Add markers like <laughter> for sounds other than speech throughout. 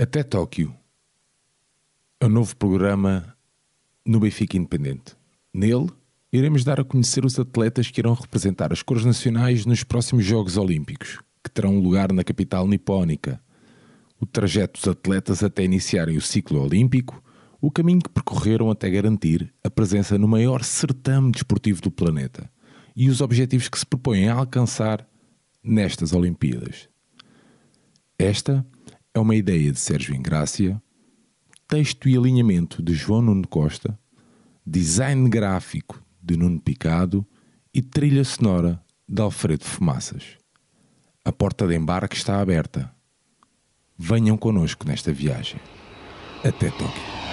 Até Tóquio. É o novo programa no Benfica Independente. Nele, iremos dar a conhecer os atletas que irão representar as cores nacionais nos próximos Jogos Olímpicos, que terão lugar na capital nipónica. O trajeto dos atletas até iniciarem o ciclo olímpico, o caminho que percorreram até garantir a presença no maior certame desportivo do planeta e os objetivos que se propõem a alcançar nestas Olimpíadas. Esta é uma ideia de Sérgio Ingrácia, texto e alinhamento de João Nuno Costa, design gráfico de Nuno Picado e trilha sonora de Alfredo Fumaças. A porta de embarque está aberta. Venham connosco nesta viagem. Até Tóquio.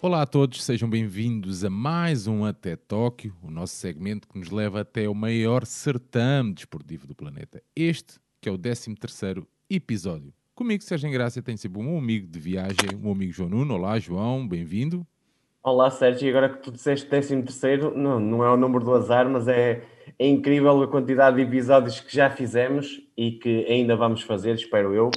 Olá a todos, sejam bem-vindos a mais um Até Tóquio, o nosso segmento que nos leva até o maior certame desportivo do planeta. Este que é o 13 episódio. Comigo, Sérgio Engrácia, tem sempre um amigo de viagem, um amigo João Nuno. Olá, João, bem-vindo. Olá, Sérgio, e agora que tu disseste 13 não, não é o número do azar, mas é, é incrível a quantidade de episódios que já fizemos e que ainda vamos fazer, espero eu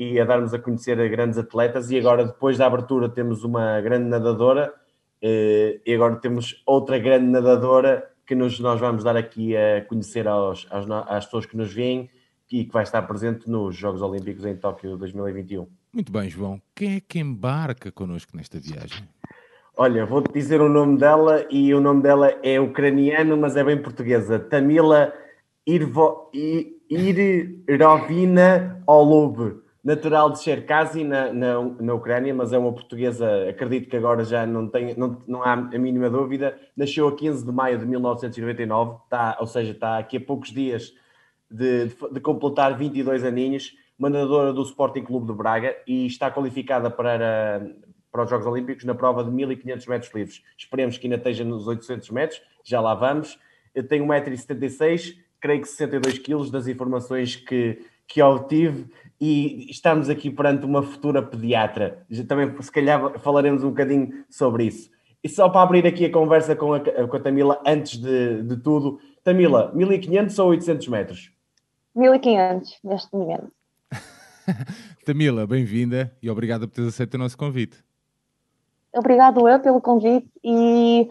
e a darmos a conhecer a grandes atletas. E agora, depois da abertura, temos uma grande nadadora eh, e agora temos outra grande nadadora que nos, nós vamos dar aqui a conhecer aos, aos, às pessoas que nos veem e que vai estar presente nos Jogos Olímpicos em Tóquio 2021. Muito bem, João. Quem é que embarca connosco nesta viagem? Olha, vou-te dizer o nome dela e o nome dela é ucraniano, mas é bem portuguesa. Tamila Irvo, Irovina Olub natural de Cherkazy, na, na, na Ucrânia, mas é uma portuguesa, acredito que agora já não, tem, não, não há a mínima dúvida. Nasceu a 15 de maio de 1999, está, ou seja, está aqui a poucos dias de, de, de completar 22 aninhos, mandadora do Sporting Clube de Braga e está qualificada para, para os Jogos Olímpicos na prova de 1500 metros livres. Esperemos que ainda esteja nos 800 metros, já lá vamos. Tenho 1,76m, creio que 62 kg das informações que, que obtive e estamos aqui perante uma futura pediatra. Já também, se calhar, falaremos um bocadinho sobre isso. E só para abrir aqui a conversa com a, com a Tamila, antes de, de tudo, Tamila, 1500 ou 800 metros? 1500 neste momento. <laughs> Tamila, bem-vinda e obrigada por teres aceito o nosso convite. Obrigado eu pelo convite e,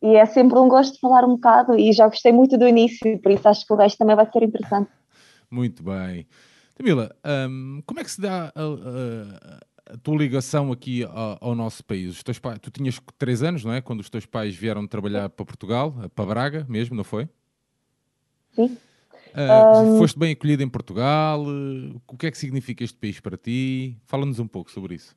e é sempre um gosto falar um bocado e já gostei muito do início, por isso acho que o resto também vai ser interessante. <laughs> Muito bem. Camila, um, como é que se dá a, a, a tua ligação aqui ao, ao nosso país? Pais, tu tinhas três anos, não é? Quando os teus pais vieram trabalhar para Portugal, para Braga mesmo, não foi? Sim. Uh, um... Foste bem acolhida em Portugal? O que é que significa este país para ti? Fala-nos um pouco sobre isso.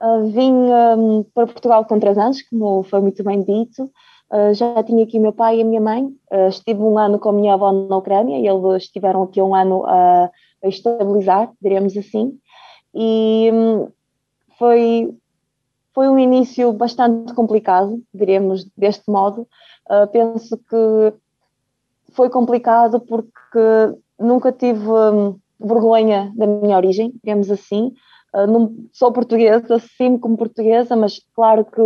Uh, vim um, para Portugal com três anos, como foi muito bem dito. Uh, já tinha aqui meu pai e a minha mãe. Uh, estive um ano com a minha avó na Ucrânia e eles estiveram aqui um ano a, a estabilizar, diremos assim. E um, foi, foi um início bastante complicado, diremos deste modo. Uh, penso que foi complicado porque nunca tive um, vergonha da minha origem, digamos assim. Uh, não sou portuguesa, assumo como portuguesa, mas claro que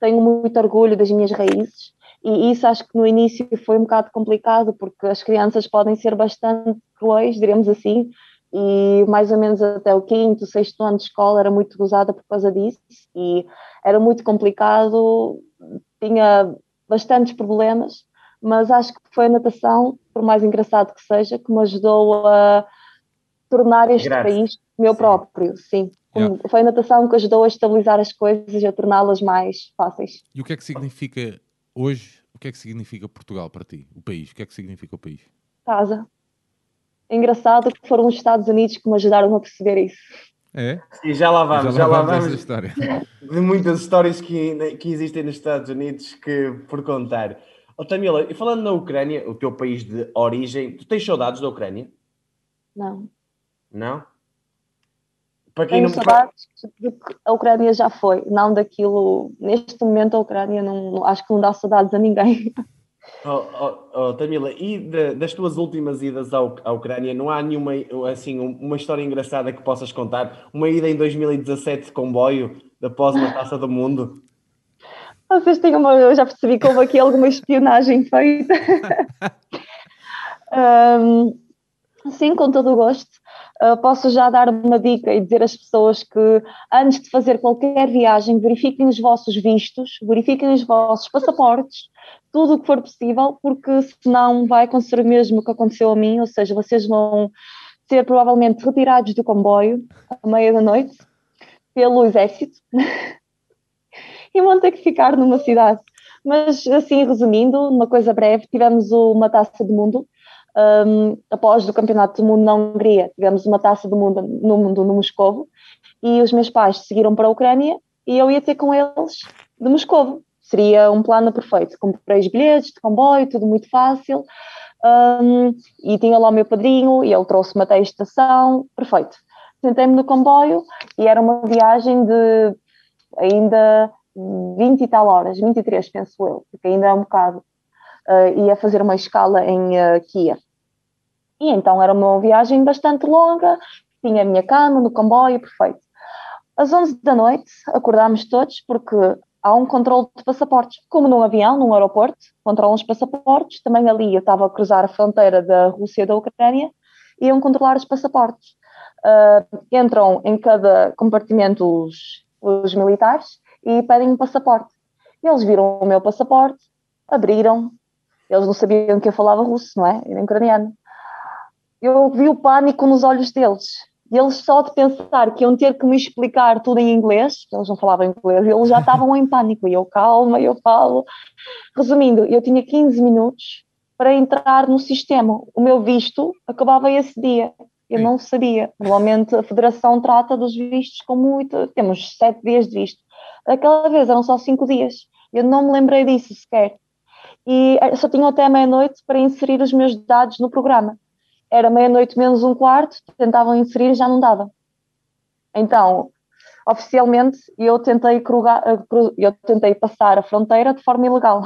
tenho muito orgulho das minhas raízes e isso acho que no início foi um bocado complicado porque as crianças podem ser bastante cruéis, diremos assim, e mais ou menos até o quinto, sexto ano de escola era muito gozada por causa disso e era muito complicado, tinha bastantes problemas, mas acho que foi a natação, por mais engraçado que seja, que me ajudou a tornar este Graças. país meu próprio, sim. Yeah. Foi a natação que ajudou a estabilizar as coisas e a torná-las mais fáceis. E o que é que significa hoje, o que é que significa Portugal para ti, o país? O que é que significa o país? Casa. É engraçado que foram os Estados Unidos que me ajudaram a perceber isso. É? E já lá vamos, já, já lá vamos. História. <laughs> De muitas histórias que, que existem nos Estados Unidos que por contar. Oh, Tamila, e falando na Ucrânia, o teu país de origem, tu tens saudades da Ucrânia? Não. Não? Para quem Tenho não... saudades do que a Ucrânia já foi, não daquilo. Neste momento, a Ucrânia não, acho que não dá saudades a ninguém. <laughs> Oh, oh, oh, Tamila, e de, das tuas últimas idas ao, à Ucrânia, não há nenhuma assim, uma história engraçada que possas contar? Uma ida em 2017 de comboio, após uma taça do mundo? <laughs> Vocês têm uma. Eu já percebi que houve aqui alguma espionagem feita. <laughs> um, sim, com todo o gosto. Uh, posso já dar uma dica e dizer às pessoas que antes de fazer qualquer viagem, verifiquem os vossos vistos, verifiquem os vossos passaportes, tudo o que for possível, porque senão vai acontecer o mesmo que aconteceu a mim, ou seja, vocês vão ser provavelmente retirados do comboio à meia da noite pelo exército <laughs> e vão ter que ficar numa cidade. Mas assim, resumindo, uma coisa breve, tivemos uma taça do mundo um, após o campeonato do mundo na Hungria, tivemos uma taça do mundo no mundo no Moscovo e os meus pais seguiram para a Ucrânia e eu ia ter com eles de Moscovo seria um plano perfeito. Comprei os bilhetes de comboio, tudo muito fácil. Um, e tinha lá o meu padrinho e ele trouxe-me até a estação, perfeito. Sentei-me no comboio e era uma viagem de ainda 20 e tal horas, 23 penso eu, porque ainda é um bocado. Uh, ia fazer uma escala em uh. E então era uma viagem bastante longa, tinha a minha cama no comboio, perfeito. Às 11 da noite acordámos todos porque há um controle de passaportes, como num avião, num aeroporto, controlam os passaportes, também ali eu estava a cruzar a fronteira da Rússia e da Ucrânia, iam controlar os passaportes. Uh, entram em cada compartimento os, os militares e pedem um passaporte. Eles viram o meu passaporte, abriram, eles não sabiam que eu falava russo, não é? Era ucraniano. Eu vi o pânico nos olhos deles e eles só de pensar que iam ter que me explicar tudo em inglês, porque eles não falavam inglês, eles já estavam em pânico. E eu, calma, eu falo. Resumindo, eu tinha 15 minutos para entrar no sistema. O meu visto acabava esse dia. Eu não sabia. Normalmente a Federação trata dos vistos com muito. Temos sete dias de visto. Aquela vez eram só cinco dias. Eu não me lembrei disso sequer. E só tinha até meia-noite para inserir os meus dados no programa era meia-noite menos um quarto, tentavam inserir e já não dava. Então, oficialmente, eu tentei, crugar, eu tentei passar a fronteira de forma ilegal.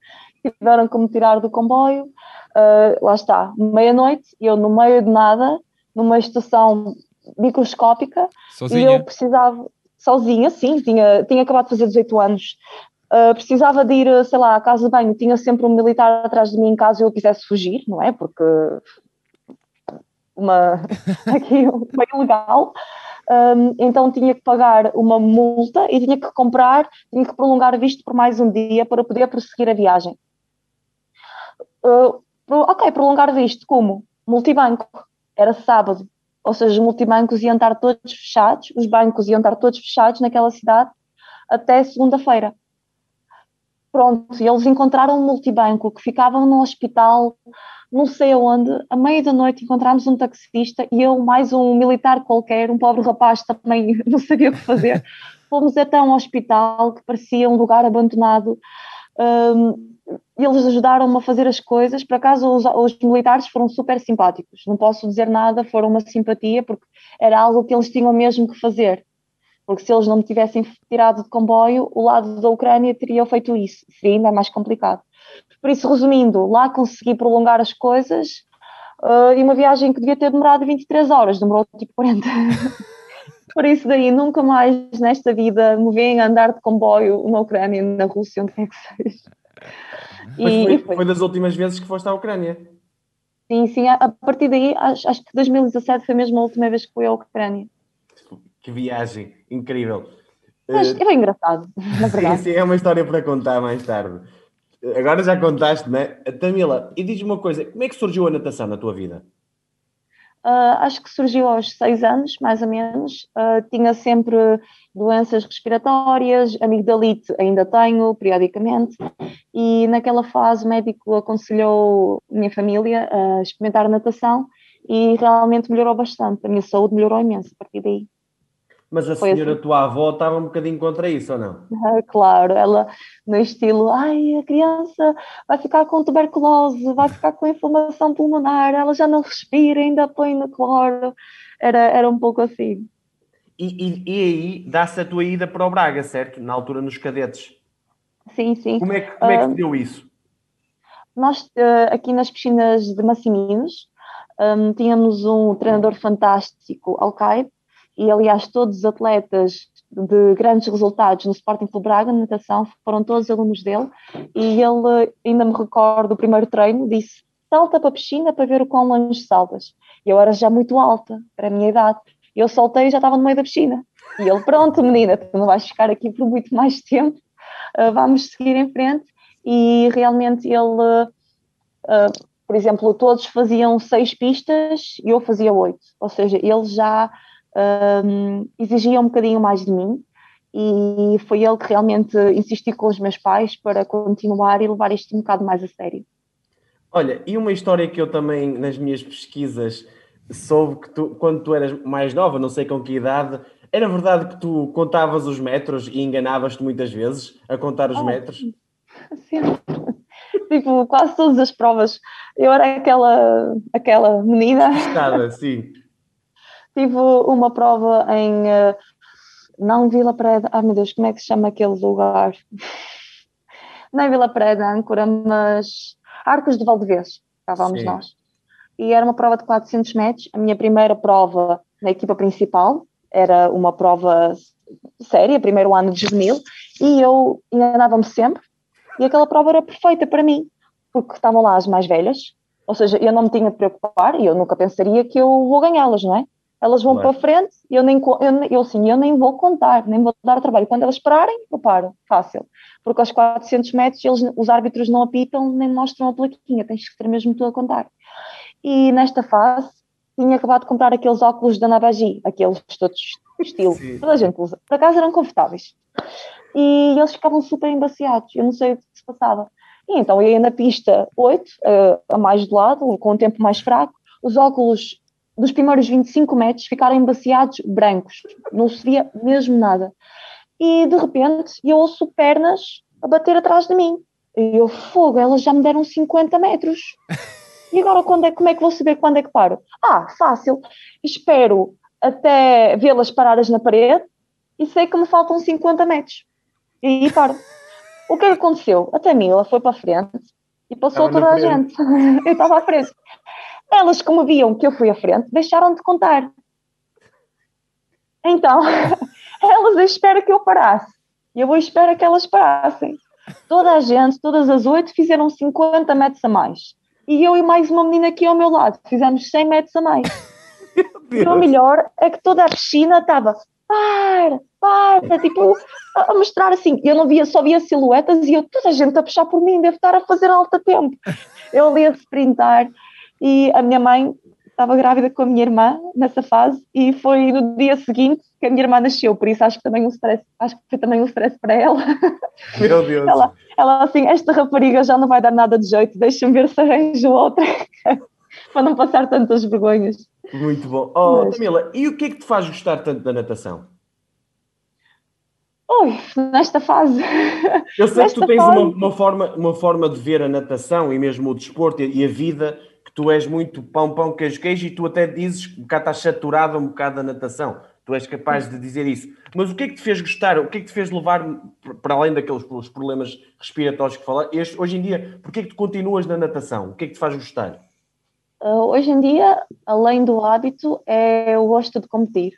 <laughs> Tiveram que me tirar do comboio, uh, lá está, meia-noite, eu no meio de nada, numa estação microscópica, sozinha. e eu precisava, sozinha, sim, tinha, tinha acabado de fazer 18 anos, Uh, precisava de ir, sei lá, à casa de banho, tinha sempre um militar atrás de mim em casa e eu quisesse fugir, não é? Porque uma, <laughs> aqui uma ilegal, um, então tinha que pagar uma multa e tinha que comprar, tinha que prolongar visto por mais um dia para poder prosseguir a viagem. Uh, ok, prolongar visto como? Multibanco. Era sábado, ou seja, os multibancos iam estar todos fechados, os bancos iam estar todos fechados naquela cidade até segunda-feira. Pronto, e eles encontraram um multibanco que ficava no hospital não sei aonde, à meia da noite encontramos um taxista e eu, mais um militar qualquer, um pobre rapaz também <laughs> não sabia o que fazer. <laughs> Fomos até um hospital que parecia um lugar abandonado. Um, eles ajudaram-me a fazer as coisas. Por acaso, os, os, militares foram super simpáticos. Não posso dizer nada, foram uma simpatia, porque era algo que eles tinham mesmo que fazer. Porque se eles não me tivessem tirado de comboio, o lado da Ucrânia teria feito isso. Seria ainda mais complicado. Por isso, resumindo, lá consegui prolongar as coisas uh, e uma viagem que devia ter demorado 23 horas, demorou tipo 40. <laughs> Por isso daí nunca mais nesta vida me veem andar de comboio na Ucrânia, na Rússia, onde quer que seja. Mas e, foi, foi. foi, das últimas vezes que foste à Ucrânia? Sim, sim, a, a partir daí acho, acho, que 2017 foi mesmo a última vez que fui à Ucrânia. Que viagem, incrível. Mas uh, é engraçado, <laughs> na verdade. Sim, sim, é uma história para contar mais tarde. Agora já contaste, né? Tamila, e diz-me uma coisa: como é que surgiu a natação na tua vida? Uh, acho que surgiu aos seis anos, mais ou menos. Uh, tinha sempre doenças respiratórias, amigdalite ainda tenho, periodicamente. E naquela fase o médico aconselhou a minha família a experimentar natação e realmente melhorou bastante. A minha saúde melhorou imenso a partir daí. Mas a Foi senhora, assim. tua avó, estava um bocadinho contra isso ou não? Ah, claro, ela no estilo, ai, a criança vai ficar com tuberculose, vai ficar com inflamação pulmonar, ela já não respira, ainda põe no cloro. Era, era um pouco assim. E, e, e aí dá-se a tua ida para o Braga, certo? Na altura nos cadetes. Sim, sim. Como é que, como é que uh, deu isso? Nós, uh, aqui nas piscinas de Massiminos, um, tínhamos um treinador fantástico, Alcaide, e aliás todos os atletas de grandes resultados no Sporting Clube Braga, na natação, foram todos alunos dele, e ele, ainda me recordo, o primeiro treino, disse, salta para a piscina para ver o quão longe saltas. Eu era já muito alta, para a minha idade, eu soltei e já estava no meio da piscina. E ele, pronto, menina, tu não vais ficar aqui por muito mais tempo, uh, vamos seguir em frente. E realmente ele, uh, por exemplo, todos faziam seis pistas e eu fazia oito. Ou seja, ele já um, exigia um bocadinho mais de mim e foi ele que realmente insistiu com os meus pais para continuar e levar isto um bocado mais a sério. Olha, e uma história que eu também nas minhas pesquisas soube que tu, quando tu eras mais nova, não sei com que idade, era verdade que tu contavas os metros e enganavas-te muitas vezes a contar os oh, metros? Sempre. <laughs> tipo, quase todas as provas. Eu era aquela, aquela menina. Estada, <laughs> sim. Tive uma prova em. Uh, não Vila Preda. Ah, meu Deus, como é que se chama aquele lugar? <laughs> Não é Vila Preda, Âncora, mas. Arcos de Valdevez. Estávamos nós. E era uma prova de 400 metros. A minha primeira prova na equipa principal era uma prova séria, primeiro ano de juvenil, e eu enganava-me sempre, e aquela prova era perfeita para mim, porque estavam lá as mais velhas, ou seja, eu não me tinha de preocupar, e eu nunca pensaria que eu vou ganhá-las, não é? Elas vão claro. para frente, eu nem, eu, eu, assim, eu nem vou contar, nem vou dar trabalho. Quando elas pararem, eu paro, fácil. Porque aos 400 metros eles, os árbitros não apitam nem mostram a plaquinha, tens que ter mesmo tu a contar. E nesta fase, tinha acabado de comprar aqueles óculos da Nabagi, aqueles todos estilo, Sim. toda a gente usa. Por acaso eram confortáveis. E eles ficavam super embaciados, eu não sei o que se passava. E então eu ia na pista 8, uh, eh, a mais de lado, com um tempo mais fraco, os óculos dos primeiros 25 metros ficaram embaciados brancos, não se via mesmo nada. E de repente eu ouço pernas a bater atrás de mim. E eu, fogo, elas já me deram 50 metros. E agora quando é, como é que vou saber quando é que paro? Ah, fácil. Espero até vê-las paradas na parede e sei que me faltam 50 metros. E aí paro. O que é aconteceu? Até mim, ela foi para a frente e passou estava toda a gente. <laughs> eu estava à frente. Elas, como viam que eu fui à frente, deixaram de contar. Então, <laughs> elas esperam que eu parasse. E eu vou esperar que elas parassem. Toda a gente, todas as oito, fizeram 50 metros a mais e eu e mais uma menina aqui ao meu lado, fizemos 100 metros a mais. <laughs> e o melhor é que toda a piscina estava para, para, tipo, a mostrar assim, eu não via, só via silhuetas e eu, toda a gente a puxar por mim, deve estar a fazer alta tempo. Eu ali a sprintar e a minha mãe estava grávida com a minha irmã nessa fase e foi no dia seguinte que a minha irmã nasceu, por isso acho que também um stress, acho que foi também um stress para ela. Meu Deus. <laughs> Ela, ela assim, esta rapariga já não vai dar nada de jeito, deixa-me ver se arranjo outra <laughs> para não passar tantas vergonhas. Muito bom. Oh, Mas... Camila, e o que é que te faz gostar tanto da natação? Ui, nesta fase. Eu sei que tu tens fase... uma, uma, forma, uma forma de ver a natação e mesmo o desporto e a vida que tu és muito pão, pão, queijo, queijo e tu até dizes que um bocado estás saturado um bocado da natação. Tu és capaz de dizer isso. Mas o que é que te fez gostar? O que é que te fez levar, para além daqueles problemas respiratórios que falaste, hoje em dia, porquê é que tu continuas na natação? O que é que te faz gostar? Uh, hoje em dia, além do hábito, é o gosto de competir.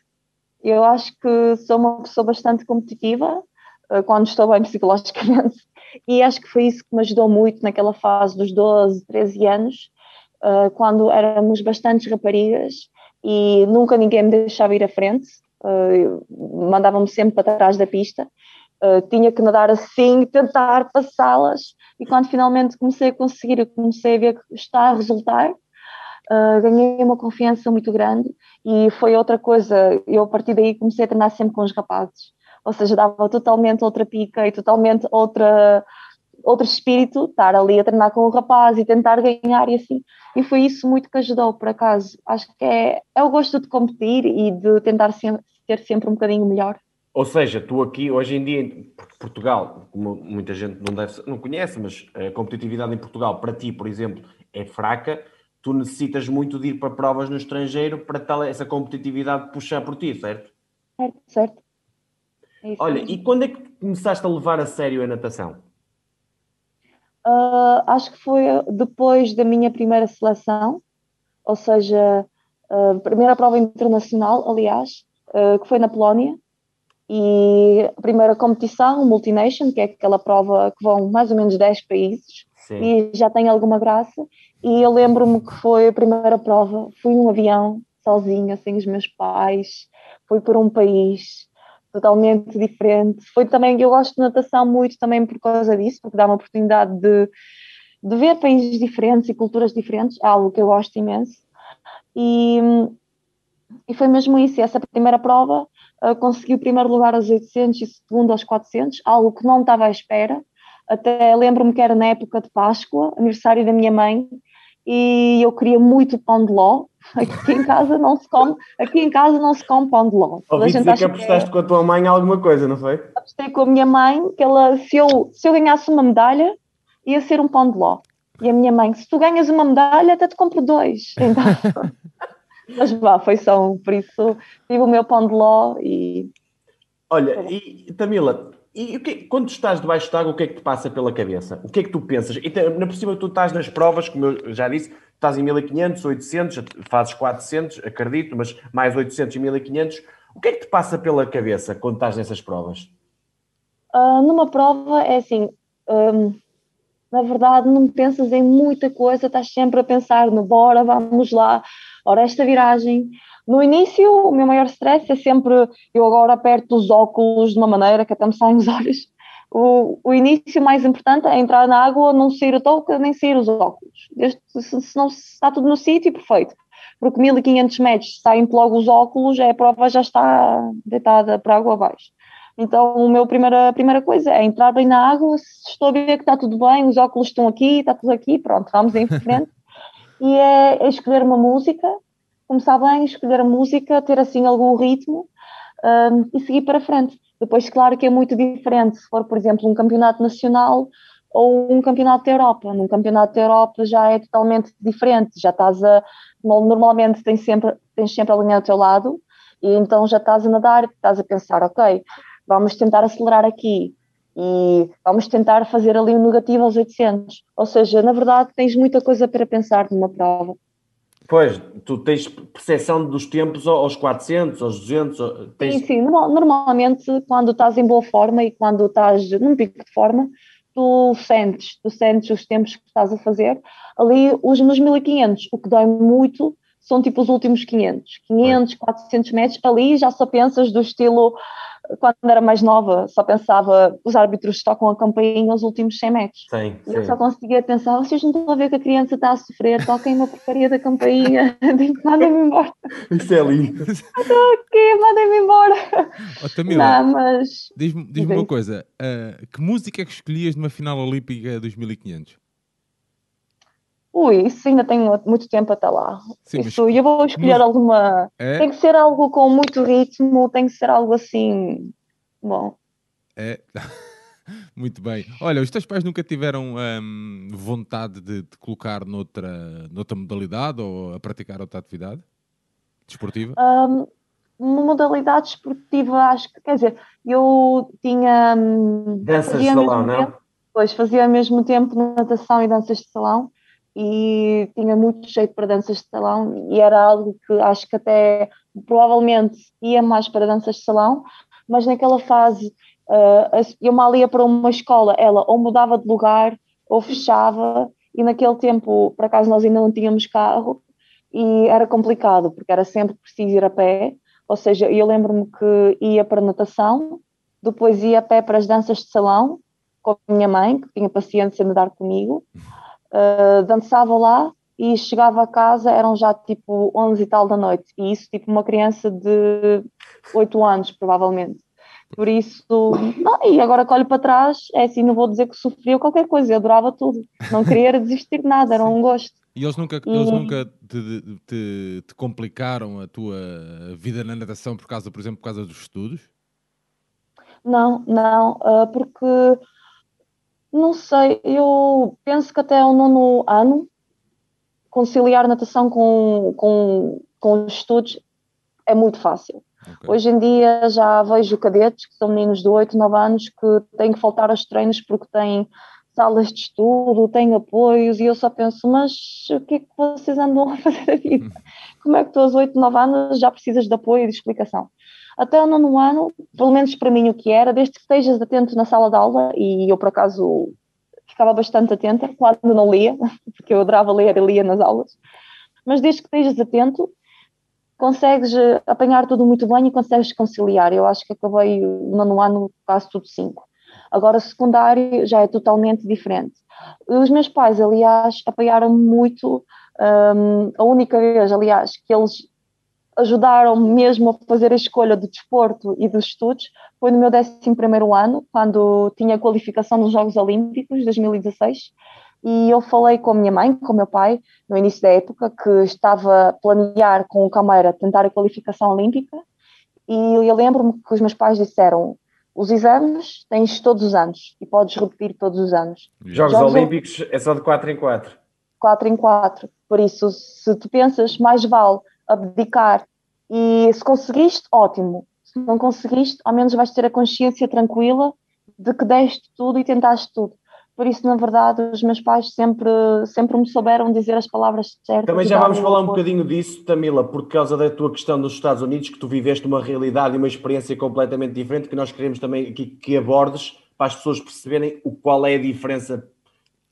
Eu acho que sou uma pessoa bastante competitiva uh, quando estou bem <laughs> psicologicamente e acho que foi isso que me ajudou muito naquela fase dos 12, 13 anos uh, quando éramos bastantes raparigas e nunca ninguém me deixava ir à frente, uh, mandava-me sempre para trás da pista, uh, tinha que nadar assim, tentar passá-las, e quando finalmente comecei a conseguir, comecei a ver que está a resultar, Uh, ganhei uma confiança muito grande. E foi outra coisa, eu a partir daí comecei a treinar sempre com os rapazes, ou seja, dava totalmente outra pica e totalmente outra, outro espírito, estar ali a treinar com o rapaz e tentar ganhar e assim. E foi isso muito que ajudou, por acaso. Acho que é, é o gosto de competir e de tentar sempre, ser sempre um bocadinho melhor. Ou seja, tu aqui, hoje em dia, Portugal, como muita gente não, deve, não conhece, mas a competitividade em Portugal, para ti, por exemplo, é fraca, tu necessitas muito de ir para provas no estrangeiro para tal essa competitividade puxar por ti, certo? Certo, certo. É Olha, e quando é que começaste a levar a sério a natação? Uh, acho que foi depois da minha primeira seleção, ou seja, a primeira prova internacional, aliás, uh, que foi na Polónia, e a primeira competição, Multination, que é aquela prova que vão mais ou menos 10 países, Sim. e já tem alguma graça. E eu lembro-me que foi a primeira prova, fui num avião, sozinha, sem os meus pais, fui por um país totalmente diferente. Foi também, eu gosto de natação muito também por causa disso, porque dá uma oportunidade de, de ver países diferentes e culturas diferentes, é algo que eu gosto imenso. E, e foi mesmo isso, essa primeira prova uh, consegui o primeiro lugar aos 800 e segundo aos 400, algo que não estava à espera. Até lembro-me que era na época de Páscoa, aniversário da minha mãe, e eu queria muito pão de ló. Aqui em casa não se come, aqui em casa não se come pão de ló. Ouvi dizer que apostaste que é... com a tua mãe alguma coisa, não foi? Apostei com a minha mãe que ela, se eu, se eu ganhasse uma medalha, ia ser um pão de ló. E a minha mãe, se tu ganhas uma medalha, até te compro dois. <laughs> Então, mas vá, foi só um, por isso tive o meu pão de ló e. Olha, e Tamila, e que, quando estás debaixo de água, o que é que te passa pela cabeça? O que é que tu pensas? E na por cima tu estás nas provas, como eu já disse, estás em 1500, 800, fazes 400, acredito, mas mais 800 e 1500. O que é que te passa pela cabeça quando estás nessas provas? Uh, numa prova é assim, um, na verdade não pensas em muita coisa, estás sempre a pensar no bora, vamos lá, ora esta viragem, no início, o meu maior stress é sempre eu agora aperto os óculos de uma maneira que até me saem os <laughs> olhos. O, o início mais importante é entrar na água, não sair a touca, nem sair os óculos. Desde, se, se não está tudo no sítio, perfeito. Porque 1500 metros saem logo os óculos, é a prova já está deitada para a água abaixo. Então, o meu primeira, primeira coisa é entrar bem na água, se estou a ver que está tudo bem, os óculos estão aqui, está tudo aqui, pronto, vamos em frente. <laughs> e é, é escolher uma música começar bem, escolher a música, ter assim algum ritmo um, e seguir para frente. Depois, claro que é muito diferente se for, por exemplo, um campeonato nacional ou um campeonato da Europa. Num campeonato da Europa já é totalmente diferente, já estás a. Normalmente tens sempre, tens sempre a linha ao teu lado e então já estás a nadar, estás a pensar, ok, vamos tentar acelerar aqui e vamos tentar fazer ali um negativo aos 800. Ou seja, na verdade, tens muita coisa para pensar numa prova. Pois, tu tens percepção dos tempos aos 400, aos 200? Tens... Sim, sim. Normalmente, quando estás em boa forma e quando estás num pico de forma, tu sentes, tu sentes os tempos que estás a fazer. Ali, os nos 1500, o que dói muito são tipo os últimos 500. 500, 400 metros, ali já só pensas do estilo quando era mais nova, só pensava, os árbitros tocam a campainha aos últimos 100 metros. Sim, e eu só conseguia pensar, vocês não estão a ver que a criança está a sofrer, toquem uma porcaria da campainha, <laughs> mandem-me embora. Isso é lindo. Estou aqui, mandem-me embora. Oh, Tamila, não, mas... diz-me diz uma coisa, uh, que música é que escolhias numa final olímpica 2500? Ui, isso ainda tenho muito tempo até lá. Sim, isso, mas... eu vou escolher mas... alguma. É? Tem que ser algo com muito ritmo, tem que ser algo assim. Bom. É. <laughs> muito bem. Olha, os teus pais nunca tiveram hum, vontade de te colocar noutra, noutra modalidade ou a praticar outra atividade desportiva? Um, modalidade esportiva, acho que, quer dizer, eu tinha. Hum, danças de salão, não? pois, fazia ao mesmo tempo natação e danças de salão e tinha muito jeito para danças de salão e era algo que acho que até provavelmente ia mais para danças de salão, mas naquela fase uh, eu mal ia para uma escola, ela ou mudava de lugar ou fechava e naquele tempo, por acaso nós ainda não tínhamos carro e era complicado porque era sempre preciso ir a pé, ou seja, eu lembro-me que ia para natação, depois ia a pé para as danças de salão com a minha mãe, que tinha paciência de nadar comigo, uh, dançava lá e chegava a casa, eram já tipo 11 e tal da noite, e isso tipo uma criança de 8 anos, provavelmente. Por isso, não, e agora que olho para trás, é assim, não vou dizer que sofria qualquer coisa, eu adorava tudo, não queria desistir de nada, era um gosto. E eles nunca, e... eles nunca te, te, te, complicaram a tua vida na natação por causa, por exemplo, por causa dos estudos? Não, não, uh, porque não sei, eu penso que até o nono ano conciliar natação com, com, com os estudos é muito fácil. Okay. Hoje em dia já vejo cadetes que são meninos de 8, 9 anos que têm que faltar aos treinos porque têm salas de estudo, tem apoios, e eu só penso, mas o que é que vocês andam a <laughs> fazer a vida? Como é que tu aos 8, 9 anos já precisas de apoio e de explicação? Até o nono ano, pelo menos para mim o que era, desde que estejas atento na sala de aula, e eu por acaso ficava bastante atenta quando não lia, <laughs> porque eu adorava ler e lia nas aulas, mas desde que estejas atento, consegues eh, apanhar tudo muito bem e consegues conciliar. Eu acho que acabei o nono ano quase tudo cinco. Agora, secundário já é totalmente diferente. Os meus pais, aliás, apoiaram muito. Um, a única vez, aliás, que eles ajudaram mesmo a fazer a escolha do desporto e dos estudos foi no meu 11 ano, quando tinha qualificação nos Jogos Olímpicos de 2016. E eu falei com a minha mãe, com o meu pai, no início da época, que estava a planear com o Cameira tentar a qualificação olímpica. E eu lembro-me que os meus pais disseram: os exames tens todos os anos e podes repetir todos os anos. Jogos, Jogos Olímpicos é só de 4 em 4. 4 em 4. Por isso, se tu pensas, mais vale abdicar e se conseguiste, ótimo. Se não conseguiste, ao menos vais ter a consciência tranquila de que deste tudo e tentaste tudo. Por isso, na verdade, os meus pais sempre, sempre me souberam dizer as palavras certas. Também já vamos falar um bocadinho disso, Tamila, por causa da tua questão nos Estados Unidos, que tu viveste uma realidade e uma experiência completamente diferente, que nós queremos também aqui que abordes para as pessoas perceberem o qual é a diferença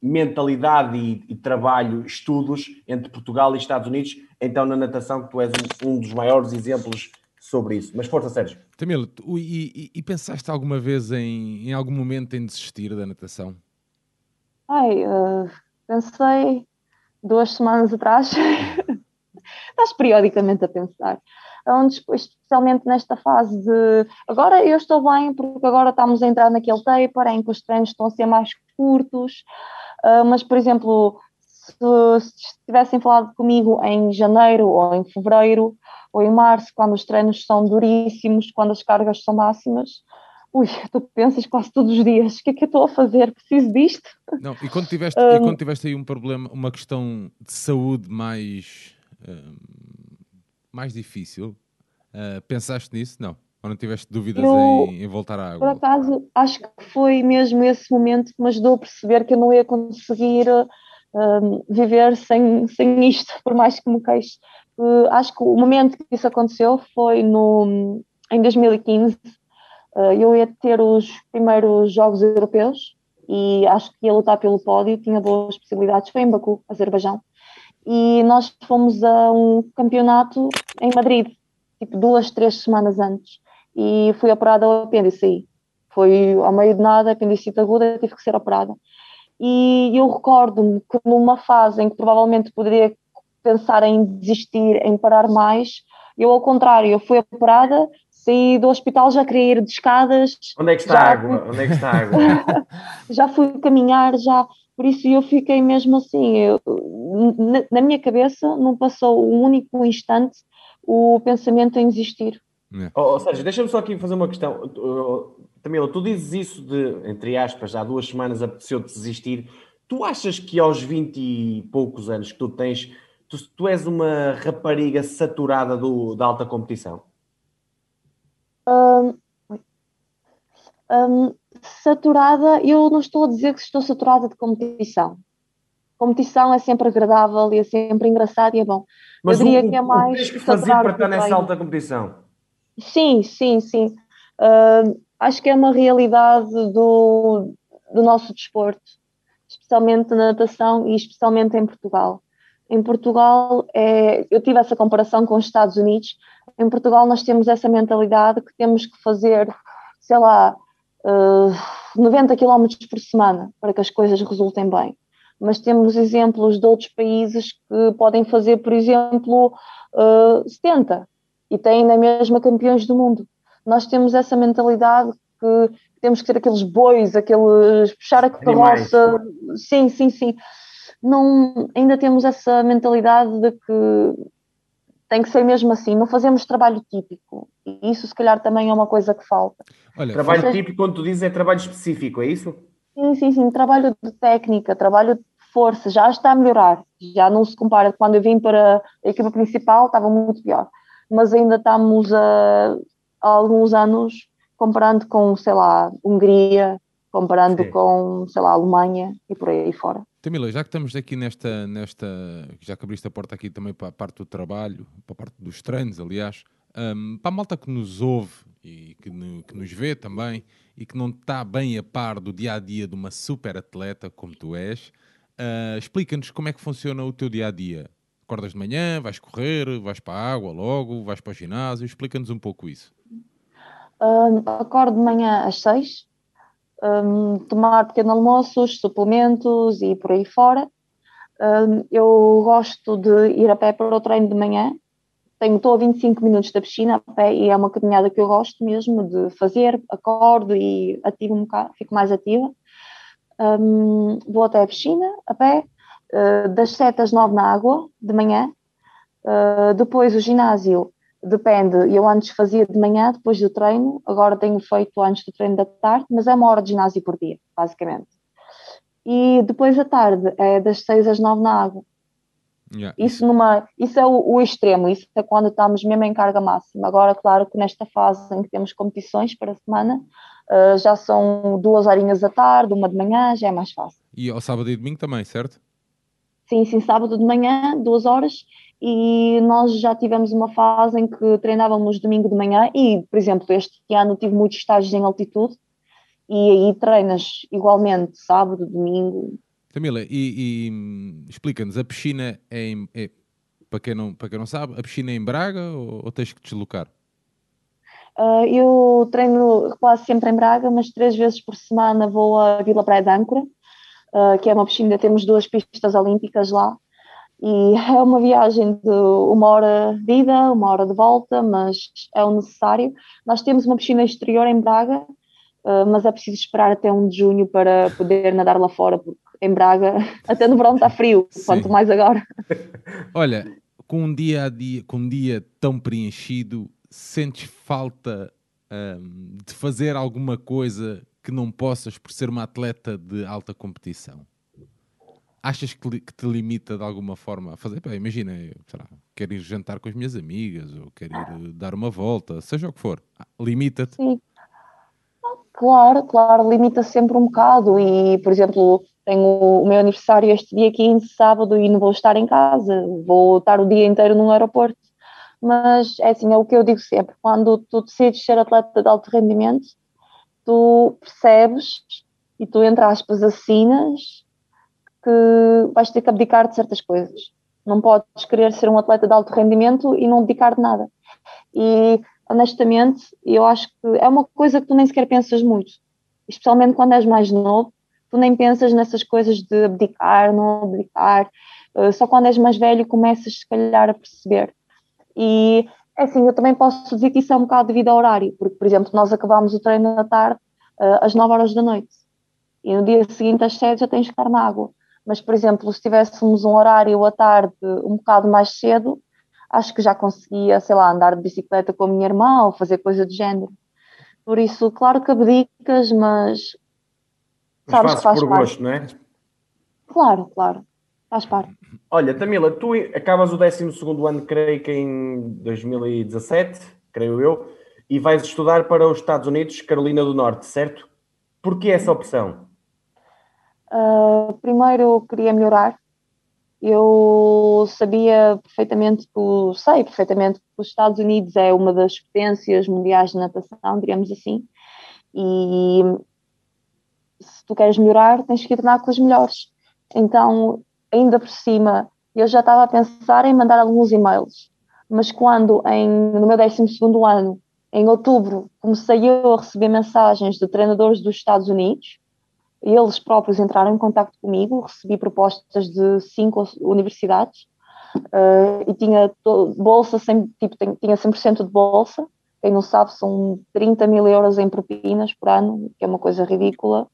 mentalidade e, e, trabalho, estudos entre Portugal e Estados Unidos, então na natação que tu és um, um dos maiores exemplos sobre isso. Mas força, Sérgio. Tamila, e, e, e, pensaste alguma vez em, em algum momento em desistir da natação? Ai, uh, pensei duas semanas atrás. <laughs> Estás periodicamente a pensar. Onde, especialmente nesta fase de agora eu estou bem porque agora estamos a entrar naquele taper em que os treinos estão a ser mais curtos, uh, mas por exemplo, se, se tivessem falado comigo em janeiro ou em fevereiro ou em março, quando os treinos são duríssimos, quando as cargas são máximas, ui, tu pensas quase todos os dias, o que é que eu estou a fazer? Preciso disto? Não, e quando tiveste, um, e quando tiveste aí um problema, uma questão de saúde mais, uh, mais difícil, uh, pensaste nisso? Não? Ou não tiveste dúvidas eu, em, em, voltar à água? Por acaso, acho que foi mesmo esse momento que me ajudou a perceber que eu não ia conseguir uh, viver sem, sem isto, por mais que me queixe. acho que o momento que isso aconteceu foi no, em 2015, Uh, eu ia ter os primeiros Jogos Europeus e acho que ia lutar pelo pódio, tinha boas possibilidades. Foi em Baku, Azerbaijão. E nós fomos a um campeonato em Madrid, tipo duas, três semanas antes. E fui operada ao apêndice aí. Foi ao meio de nada, apendicite aguda, tive que ser operada. E eu recordo-me que numa fase em que provavelmente poderia pensar em desistir, em parar mais, eu ao contrário, eu fui operada, saí do hospital, já queria ir de escadas. Onde é que está a água? Onde é que está a água? <laughs> já fui caminhar, já. Por isso eu fiquei mesmo assim, eu, na, na, minha cabeça não passou um único instante o pensamento em desistir. É. Ou seja, deixa-me só aqui fazer uma questão. Tamila, tu dizes isso de, entre aspas, há duas semanas apeteceu-te desistir. Tu achas que aos 20 e poucos anos que tu tens, tu, tu és uma rapariga saturada do, da alta competição? Um, um, saturada, eu não estou a dizer que estou saturada de competição. Competição é sempre agradável e é sempre engraçado e é bom. Mas eu diria o, que é mais. O que tens que fazer para estar nessa alta competição? Sim, sim, sim. Uh, acho que é uma realidade do, do nosso desporto, especialmente na natação e especialmente em Portugal. Em Portugal, é, eu tive essa comparação com os Estados Unidos, em Portugal nós temos essa mentalidade que temos que fazer, sei lá, uh, 90 km por semana para que as coisas resultem bem. Mas temos exemplos de outros países que podem fazer, por exemplo, uh, 70 e têm na mesma campeões do mundo. Nós temos essa mentalidade que temos que ter aqueles bois, aqueles puxar a carroça. Sim, sim, sim. Não, ainda temos essa mentalidade de que tem que ser mesmo assim, não fazemos trabalho típico. E isso, se calhar, também é uma coisa que falta. Olha, trabalho Vocês... típico, quando tu dizes, é trabalho específico, é isso? Sim, sim, sim. Trabalho de técnica, trabalho de força, já está a melhorar. Já não se compara. Quando eu vim para a equipa principal, estava muito pior. Mas ainda estamos a, há alguns anos comparando com, sei lá, Hungria, comparando Sim. com, sei lá, Alemanha e por aí fora. Tamila, já que estamos aqui nesta, nesta, já que abriste a porta aqui também para a parte do trabalho, para a parte dos treinos, aliás, um, para a malta que nos ouve e que, no, que, nos vê também e que não está bem a par do dia a dia de uma super atleta como tu és, uh, explica-nos como é que funciona o teu dia a dia. Acordas de manhã, vais correr, vais para a água logo, vais para o ginásio, explica-nos um pouco isso. Acordo de manhã às seis, um, tomar pequeno almoços, suplementos e por aí fora. Um, eu gosto de ir a pé para o treino de manhã. Tenho, estou a 25 minutos da piscina a pé e é uma caminhada que eu gosto mesmo de fazer. Acordo e ativo um bocado, fico mais ativa. Um, vou até a piscina a pé, uh, das 7 às 9 na água, de manhã. Uh, depois o ginásio Depende, eu antes fazia de manhã, depois do treino, agora tenho feito antes do treino da tarde, mas é uma hora de ginásio por dia, basicamente. E depois da tarde é das 6 às 9 na água. Yeah. Isso, numa, isso é o, o, extremo, isso é quando estamos mesmo em carga máxima. Agora, claro que nesta fase em que temos competições para a semana, uh, já são duas horinhas da tarde, uma de manhã, já é mais fácil. E ao sábado e domingo também, certo? Sim, sim, sábado de manhã, duas horas, e nós já tivemos uma fase em que treinávamos domingo de manhã e, por exemplo, este ano tive muitos estágios em altitude e aí treinas igualmente sábado, domingo. Camila, e, e explica-nos, a piscina é, em, é, para, quem não, para quem não sabe, a piscina é em Braga ou, ou tens que deslocar? Uh, eu treino quase sempre em Braga, mas três vezes por semana vou à Vila Praia de Âncora, uh, que é uma piscina, temos duas pistas olímpicas lá, e é uma viagem de uma hora de ida, uma hora de volta, mas é o necessário. Nós temos uma piscina exterior em Braga, eh, mas é preciso esperar até 1 de junho para poder nadar lá fora, porque em Braga <laughs> até no verão está frio, Sim. quanto mais agora. <laughs> Olha, com um dia a dia, com um dia tão preenchido, sentes falta um, de fazer alguma coisa que não possas por ser uma atleta de alta competição? Achas que, te limita de alguma forma a fazer? Pá, imagina, lá, quero ir jantar com as minhas amigas ou quero ir eh, dar uma volta, seja o que for, ah, limita-te. Sim. Claro, claro, limita sempre um bocado e, por exemplo, tenho o meu aniversário este dia 15, sábado, e não vou estar em casa, vou estar o dia inteiro no aeroporto. Mas é assim, é o que eu digo sempre, quando tu decides ser atleta de alto rendimento, tu percebes e tu, entre aspas, assinas que vais ter que abdicar de certas coisas. Não podes querer ser um atleta de alto rendimento e não abdicar de nada. E honestamente, eu acho que é uma coisa que tu nem sequer pensas muito, especialmente quando és mais novo, tu nem pensas nessas coisas de abdicar, não abdicar, eh, só quando és mais velho começas se calhar a perceber. E é assim, eu também posso dizer que isso é um bocado devido ao horário, porque, por exemplo, nós acabámos o treino da tarde eh, às 9 horas da noite e no dia seguinte às 7 já tens que estar na água mas, por exemplo, se tivéssemos um horário à tarde um bocado mais cedo, acho que já conseguia, sei lá, andar de bicicleta com a minha irmã ou fazer coisa do género. Por isso, claro que abdicas, mas. mas sabes que faz por parte. gosto, não é? Claro, claro. Faz parte. Olha, Tamila, tu acabas o 12 ano, creio que em 2017, creio eu, e vais estudar para os Estados Unidos, Carolina do Norte, certo? Por que essa opção? Uh, primeiro queria melhorar. Eu sabia perfeitamente que, sei perfeitamente que os Estados Unidos é uma das potências mundiais de natação, digamos assim, e se tu queres melhorar, tens que ir treinar com os melhores. Então, ainda por cima, eu já estava a pensar em mandar alguns e-mails, mas quando, em, no meu 12 ano, em outubro, comecei eu a receber mensagens de treinadores dos Estados Unidos, eles próprios entraram em contato comigo, recebi propostas de cinco universidades uh, e tinha bolsa, sem, tipo, tinha 100% de bolsa. Quem não sabe, são 30 mil euros em propinas por ano, que é uma coisa ridícula.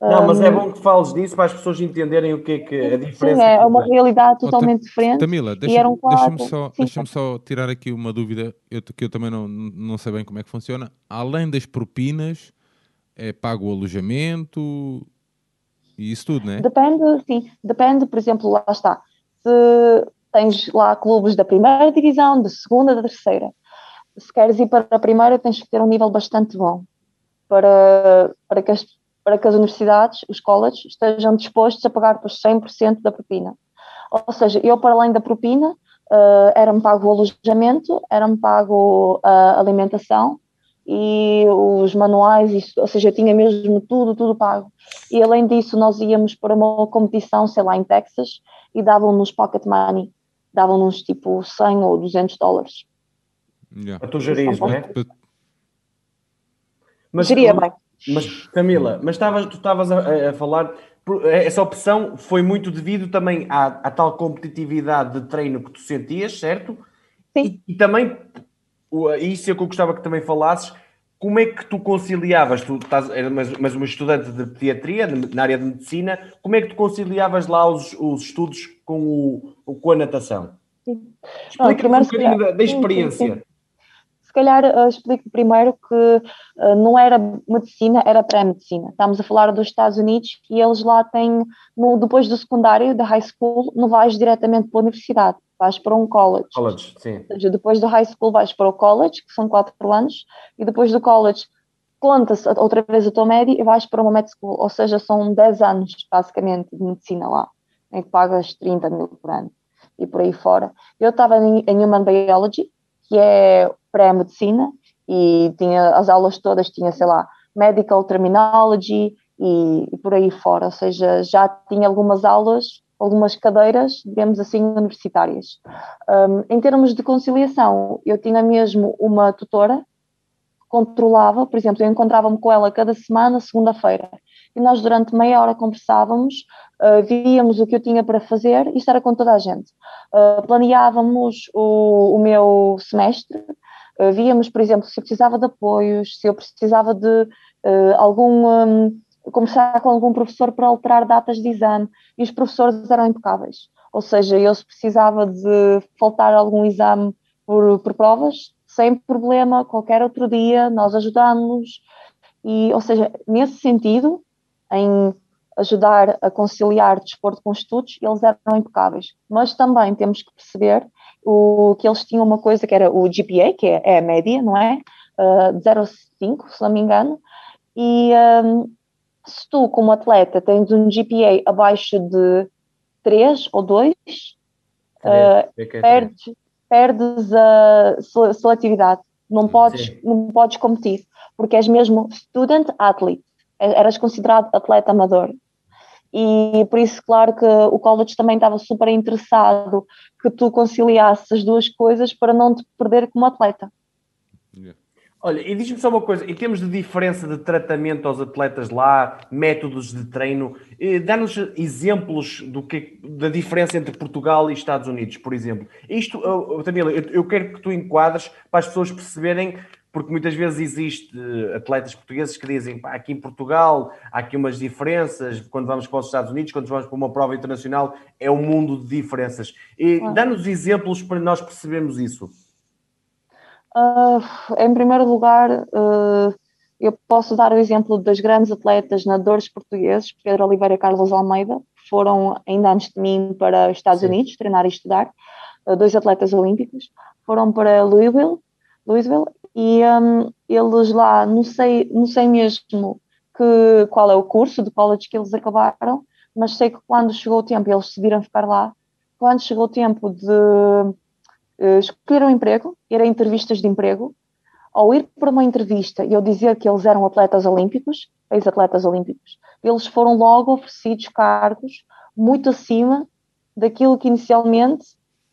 Não, mas é bom que fales disso para as pessoas entenderem o que é que a diferença. Sim, é uma realidade totalmente oh, diferente. Tamila, deixa-me deixa só, deixa só tirar aqui uma dúvida, eu, que eu também não, não sei bem como é que funciona. Além das propinas, é pago o alojamento e isso tudo, não é? Depende, sim. Depende, por exemplo, lá está. Se tens lá clubes da primeira divisão, da segunda, da terceira. Se queres ir para a primeira, tens que ter um nível bastante bom para, para que as para que as universidades, os colleges, estejam dispostos a pagar por 100% da propina. Ou seja, eu, para além da propina, uh, era-me pago o alojamento, era-me pago a alimentação e os manuais, isso, ou seja, eu tinha mesmo tudo, tudo pago. E além disso, nós íamos para uma competição, sei lá, em Texas, e davam-nos pocket money, davam-nos tipo 100 ou 200 dólares. Yeah. A tu gerias, não é? Mas, Geria bem. Mas, Camila, mas tavas, tu estavas a, a, falar, essa opção foi muito devido também à, à, tal competitividade de treino que tu sentias, certo? Sim. E, e também, isso é que eu gostava que também falasses, como é que tu conciliavas, tu estás, eras uma estudante de pediatria, na área de medicina, como é que tu conciliavas lá os, os estudos com, o, com a natação? Explica um bocadinho da, da experiência. Sim, sim se calhar uh, explico primeiro que uh, não era medicina, era pré-medicina. Estamos a falar dos Estados Unidos e eles lá têm, no, depois do secundário, da high school, não vais diretamente para a universidade, vais para um college. College, sim. Ou seja, depois do high school vais para o college, que são quatro anos, e depois do college conta-se outra vez a tua média e vais para uma med school, ou seja, são 10 anos, basicamente, de medicina lá, em que pagas 30 mil por ano e por aí fora. Eu estava em, em Human Biology, que é pré-medicina e tinha as aulas todas, tinha, sei lá, medical terminology e, e, por aí fora, ou seja, já tinha algumas aulas, algumas cadeiras, digamos assim, universitárias. Um, em termos de conciliação, eu tinha mesmo uma tutora controlava, por exemplo, eu encontrava-me com ela cada semana, segunda-feira, e nós durante meia hora conversávamos, uh, víamos o que eu tinha para fazer, isto era com toda a gente. Uh, planeávamos o, o, meu semestre, uh, víamos, por exemplo, se eu precisava de apoios, se eu precisava de algum. Um, conversar com algum professor para alterar datas de exame, e os professores eram impecáveis. Ou seja, eu se precisava de faltar algum exame por, por provas, sem problema, qualquer outro dia, nós ajudamos. E, ou seja, nesse sentido, em ajudar a conciliar desporto com estudos, eles eram impecáveis. Mas também temos que perceber o, que eles tinham uma coisa que era o GPA, que é, é a média, não é? Uh, de 0,5, se não me engano. E um, se tu, como atleta, tens um GPA abaixo de 3 ou 2, uh, perdes, perdes a seletividade, não podes, não podes competir, porque és mesmo student athlete, é, eras considerado atleta amador. E por isso, claro que o college também estava super interessado que tu conciliasses as duas coisas para não te perder como atleta. Olha, e diz-me só uma coisa, em termos de diferença de tratamento aos atletas lá, métodos de treino, eh, dá-nos exemplos do que, da diferença entre Portugal e Estados Unidos, por exemplo. Isto, oh, Tamila, eu, quero que tu enquadres para as pessoas perceberem, porque muitas vezes existe eh, atletas portugueses que dizem, pá, aqui em Portugal há aqui umas diferenças, quando vamos para os Estados Unidos, quando vamos para uma prova internacional, é um mundo de diferenças. E dá-nos exemplos para nós percebermos isso. Uh, em primeiro lugar, uh, eu posso dar o exemplo das grandes atletas nadadores portugueses, Pedro Oliveira e Carlos Almeida, que foram ainda antes de mim para os Estados Sim. Unidos treinar e estudar, uh, dois atletas olímpicos, foram para Louisville, Louisville e um, eles lá, não sei, não sei mesmo que, qual é o curso de college que eles acabaram, mas sei que quando chegou o tempo, eles decidiram ficar lá, quando chegou o tempo de escolher um emprego, ir a entrevistas de emprego, ao ir para uma entrevista e eu dizer que eles eram atletas olímpicos, ex-atletas olímpicos, eles foram logo oferecidos cargos muito acima daquilo que inicialmente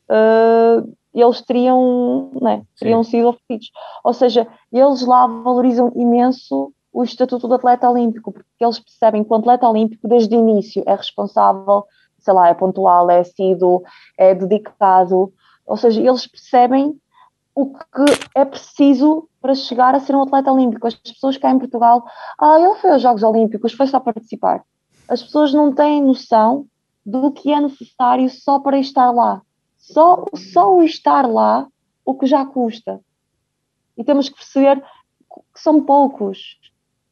uh, eles teriam, né, teriam sido oferecidos. Ou seja, eles lá valorizam imenso o estatuto de atleta olímpico, porque eles percebem que o atleta olímpico, desde o início, é responsável, sei lá, é pontual, é assíduo, é dedicado, ou seja, eles percebem o que é preciso para chegar a ser um atleta olímpico. As pessoas cá em Portugal, ah, ele foi aos Jogos Olímpicos, foi só participar. As pessoas não têm noção do que é necessário só para estar lá. Só, só o estar lá, o que já custa. E temos que perceber que são poucos,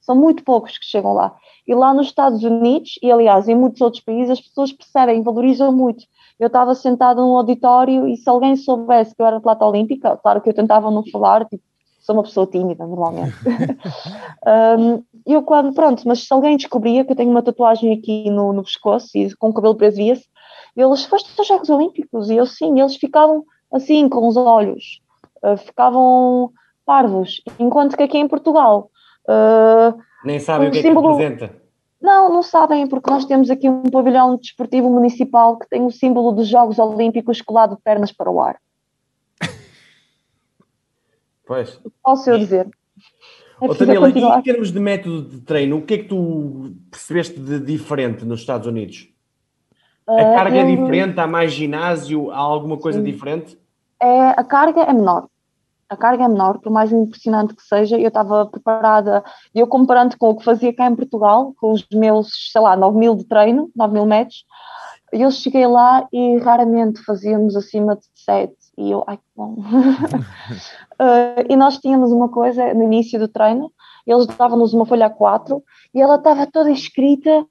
são muito poucos que chegam lá. E lá nos Estados Unidos, e aliás em muitos outros países, as pessoas percebem, valorizam muito eu estava sentada num auditório e se alguém soubesse que eu era atleta olímpica, claro que eu tentava não falar, tipo, sou uma pessoa tímida normalmente, <laughs> um, eu quando, pronto, mas se alguém descobria que eu tenho uma tatuagem aqui no, no pescoço e com o cabelo preso via-se, eles, foste aos Jogos Olímpicos? E eu sim, eles ficavam assim, com os olhos, uh, ficavam parvos, enquanto que aqui em Portugal... Uh, Nem sabem o que símbolo... é que representa. Não, não sabem, porque nós temos aqui um pavilhão desportivo municipal que tem o símbolo dos Jogos Olímpicos colado de pernas para o ar. Pois. Posso eu dizer? É oh, Daniela, e em termos de método de treino, o que é que tu percebeste de diferente nos Estados Unidos? A uh, carga é diferente? Há mais ginásio? Há alguma coisa Sim. diferente? É, a carga é menor. A carga é menor, por mais impressionante que seja. Eu estava preparada, eu comparando com o que fazia cá em Portugal, com os meus, sei lá, 9 mil de treino, 9 mil metros, eu cheguei lá e raramente fazíamos acima de 7 e eu, ai que bom. uh, <laughs> e nós tínhamos uma coisa no início do treino, eles davam-nos uma folha A4 e ela estava toda escrita,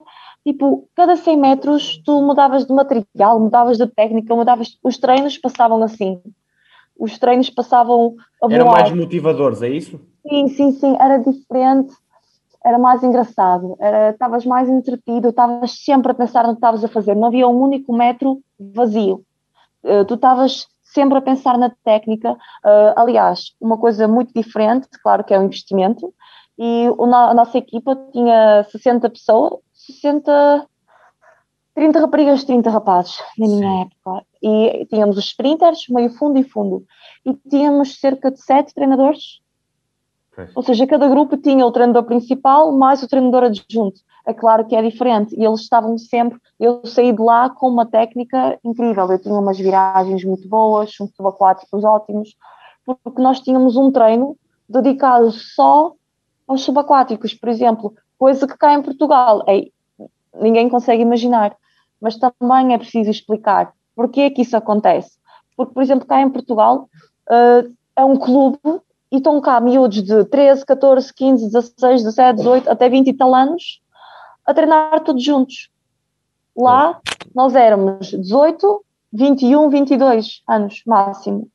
tipo, cada 100 metros tu mudavas de material, mudavas de técnica, mudavas, os treinos passavam assim. Os treinos passavam a Eram mais motivadores, é isso? Sim, sim, sim, era diferente, era mais engraçado, estavas mais entretido, estavas sempre a pensar no que estavas a fazer, não havia um único metro vazio. Uh, tu estavas sempre a pensar na técnica. Uh, aliás, uma coisa muito diferente, claro que é um investimento, e a nossa equipa tinha 60 pessoas, 60, 30 raparigas, 30 rapazes na minha Sim. época. E tínhamos os sprinters, meio fundo e fundo. E tínhamos cerca de 7 treinadores. Ou seja, cada grupo tinha o treinador principal mais o treinador adjunto é claro que é diferente. E eles estavam sempre. Eu saí de lá com uma técnica incrível. Eu tinha umas viragens muito boas, uns subaquáticos ótimos, porque nós tínhamos um treino dedicado só aos subaquáticos, por exemplo, coisa que cá em Portugal é, ninguém consegue imaginar. Mas também é preciso explicar porque é que isso acontece. Porque, por exemplo, cá em Portugal uh, é um clube e estão cá miúdos de 13, 14, 15, 16, 17, 18, até 20 e tal anos a treinar todos juntos. Lá nós éramos 18, 21, 22 anos máximo.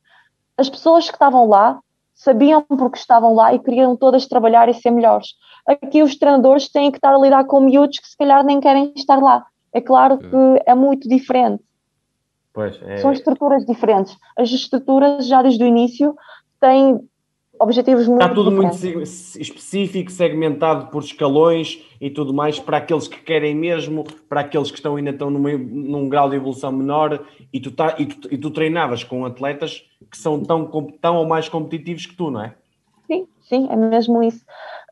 As pessoas que estavam lá sabiam porque estavam lá e queriam todas trabalhar e ser melhores. Aqui os treinadores têm que estar a lidar com miúdos que se calhar nem querem estar lá. É claro que é muito diferente. Pois, é... São estruturas diferentes. As estruturas já desde o início têm objetivos muito Está tudo muito específico, segmentado por escalões e tudo mais, para aqueles que querem mesmo, para aqueles que estão ainda estão numa, num grau de evolução menor, e tu, tá, e, tu, e tu treinavas com atletas que são tão, tão ou mais competitivos que tu, não é? Sim, sim, é mesmo isso.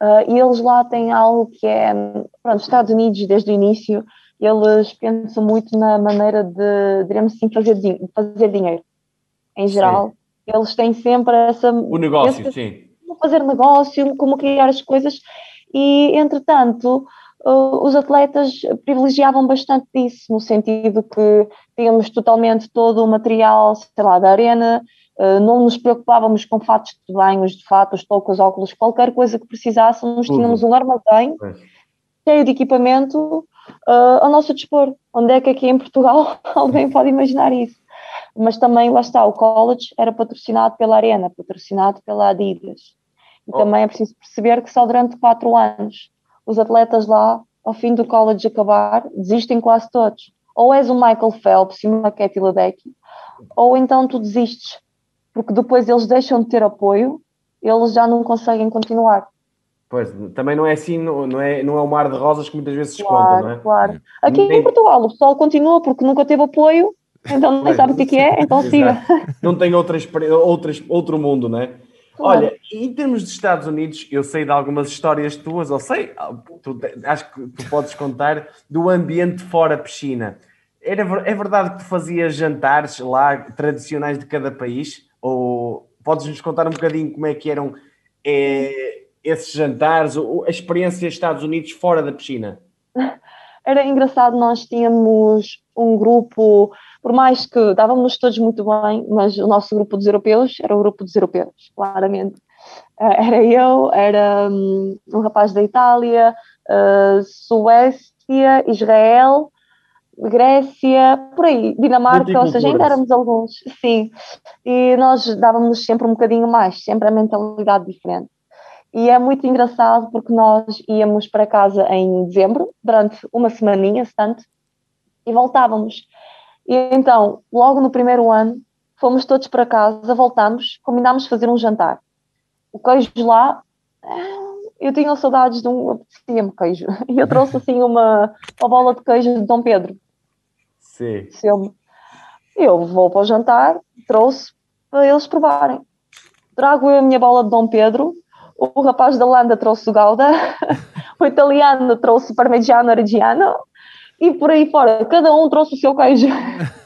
Uh, e eles lá têm algo que é, pronto, Estados Unidos desde o início, eles pensam muito na maneira de, diremos assim, fazer, fazer dinheiro, em geral. Sim eles têm sempre essa. O negócio, sim. Como fazer negócio, como criar as coisas. E, entretanto, os atletas privilegiavam bastante disso, no sentido que tínhamos totalmente todo o material, sei lá, da arena, uh, não nos preocupávamos com fatos de banhos, de fatos, toucas, óculos, qualquer coisa que precisássemos, tínhamos um armazém cheio de equipamento uh, ao nosso dispor. Onde é que aqui em Portugal <laughs> alguém pode imaginar isso? Mas também lá está, o college era patrocinado pela Arena, patrocinado pela Adidas. E oh. também é preciso perceber que só durante quatro anos os atletas lá, ao fim do college acabar, desistem quase todos. Ou és o Michael Phelps e uma Katie Ledecky, ou então tu desistes, porque depois eles deixam de ter apoio, eles já não conseguem continuar. Pois, também não é assim, não é, não é o mar de rosas que muitas vezes se claro, não é? Claro, Aqui Nem... em Portugal o pessoal continua porque nunca teve apoio então nem sabe o que é, então siga. Não tem outra, outras, outro mundo, não é? Claro. Olha, em termos dos Estados Unidos, eu sei de algumas histórias tuas, ou sei, tu, acho que tu podes contar, do ambiente fora piscina. Era, é verdade que tu fazias jantares lá, tradicionais de cada país? Ou podes-nos contar um bocadinho como é que eram é, esses jantares, ou a experiência dos Estados Unidos fora da piscina? <laughs> Era engraçado, nós tínhamos um grupo por mais que dávamos todos muito bem, mas o nosso grupo dos europeus era o grupo dos europeus, claramente. Eh, era eu, era um, um rapaz da Itália, uh, Suécia, Israel, Grécia, por aí, Dinamarca, ou seja, ainda éramos alguns, sim. E nós dávamos sempre um bocadinho mais, sempre a mentalidade diferente. E é muito engraçado porque nós íamos para casa em dezembro, durante uma semaninha, se tanto, e voltávamos. E então, logo no primeiro ano, fomos todos para casa, voltámos, combinámos fazer um jantar. O queijo lá, eh, eu tinha saudades de um, apetecia-me queijo, <laughs> e eu trouxe assim uma, uma bola de queijo de Dom Pedro. Sim. Eu, eu vou para o jantar, trouxe para eles provarem. Trago eu a minha bola de Dom Pedro, o rapaz da Landa trouxe o Gouda, <laughs> o italiano trouxe o Parmigiano Reggiano, e por aí fora, cada um trouxe o seu queijo. <laughs>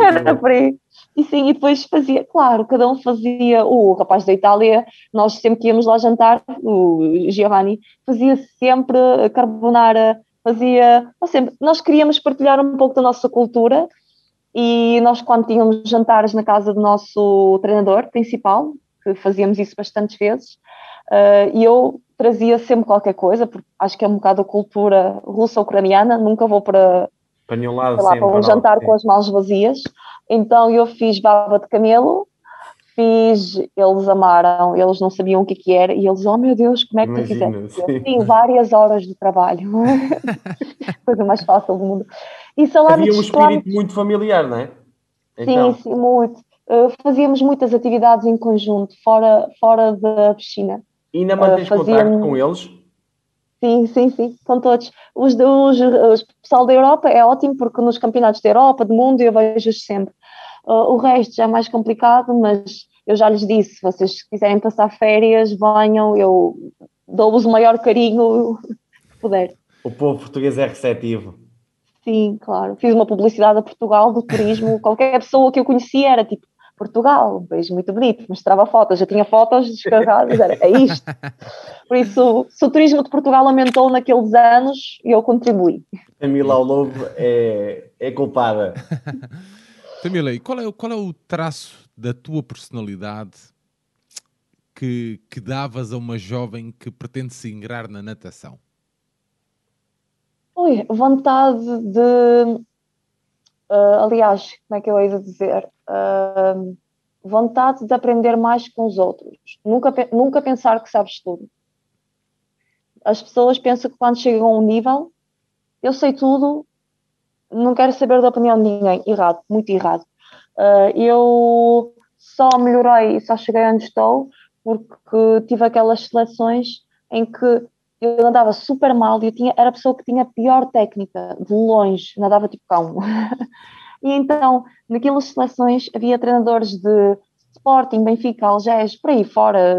Era por aí. E sim, e depois fazia, claro, cada um fazia, o rapaz da Itália, nós sempre que íamos lá jantar, o Giovanni, fazia sempre carbonara, fazia, nós, sempre, nós queríamos partilhar um pouco da nossa cultura e nós quando tínhamos jantares na casa do nosso treinador principal, que fazíamos isso bastantes vezes, uh, e eu trazia sempre qualquer coisa, porque acho que é um bocado a cultura russa-ucraniana, nunca vou para, para, nenhum lado, lá, para um jantar com as mãos vazias. Então eu fiz baba de camelo, fiz, eles amaram, eles não sabiam o que, que era, e eles, oh meu Deus, como é que Imagina, tu fizeste? Eu tinha várias horas de trabalho, <laughs> <laughs> coisa mais fácil do mundo. E Havia um espírito muito familiar, não é? Então... Sim, sim, muito. Uh, fazíamos muitas atividades em conjunto, fora, fora da piscina. E ainda mantens uh, contato com eles? Sim, sim, sim, com todos. Os, os, os pessoal da Europa é ótimo porque nos campeonatos da Europa, do mundo, eu vejo-os sempre. Uh, o resto já é mais complicado, mas eu já lhes disse: se vocês quiserem passar férias, venham, eu dou-vos o maior carinho que puder. O povo português é receptivo. Sim, claro. Fiz uma publicidade a Portugal do turismo. <laughs> Qualquer pessoa que eu conhecia era tipo Portugal, um país muito bonito. Mostrava fotos, já tinha fotos descarregadas, era é isto. <laughs> Por isso, se o turismo de Portugal aumentou naqueles anos, eu contribuí. Camila ao Lobo é, é culpada. <laughs> Camila, e qual é, qual é o traço da tua personalidade que, que davas a uma jovem que pretende se ingrar na natação? Ui, vontade de. Uh, aliás, como é que eu hei de dizer? Vontade de aprender mais com os outros. Nunca, nunca pensar que sabes tudo. As pessoas pensam que quando chegam a um nível, eu sei tudo, não quero saber da opinião de ninguém. Errado, muito errado. Uh, eu só melhorei e só cheguei onde estou porque tive aquelas seleções em que eu andava super mal e eu tinha, era a pessoa que tinha a pior técnica, de longe, nadava tipo cão. <laughs> e então, naquelas seleções havia treinadores de Sporting, Benfica, Algés, por aí fora.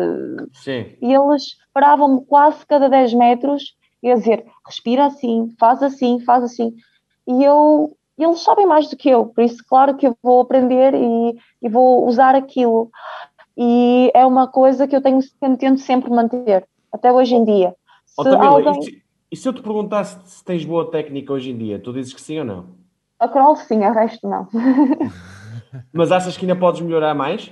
Sim. E eles paravam-me quase cada 10 metros e a dizer, respira assim, faz assim, faz assim. E eu, eles sabem mais do que eu, por isso, claro que eu vou aprender e, e vou usar aquilo. E é uma coisa que eu tenho, tento sempre manter, até hoje em dia Oh, Tamila, alguém... e, se, e, se, eu te perguntasse se tens boa técnica hoje em dia, tu dizes que sim ou não? A crawl sim, a resto não. <laughs> Mas achas que ainda podes melhorar mais?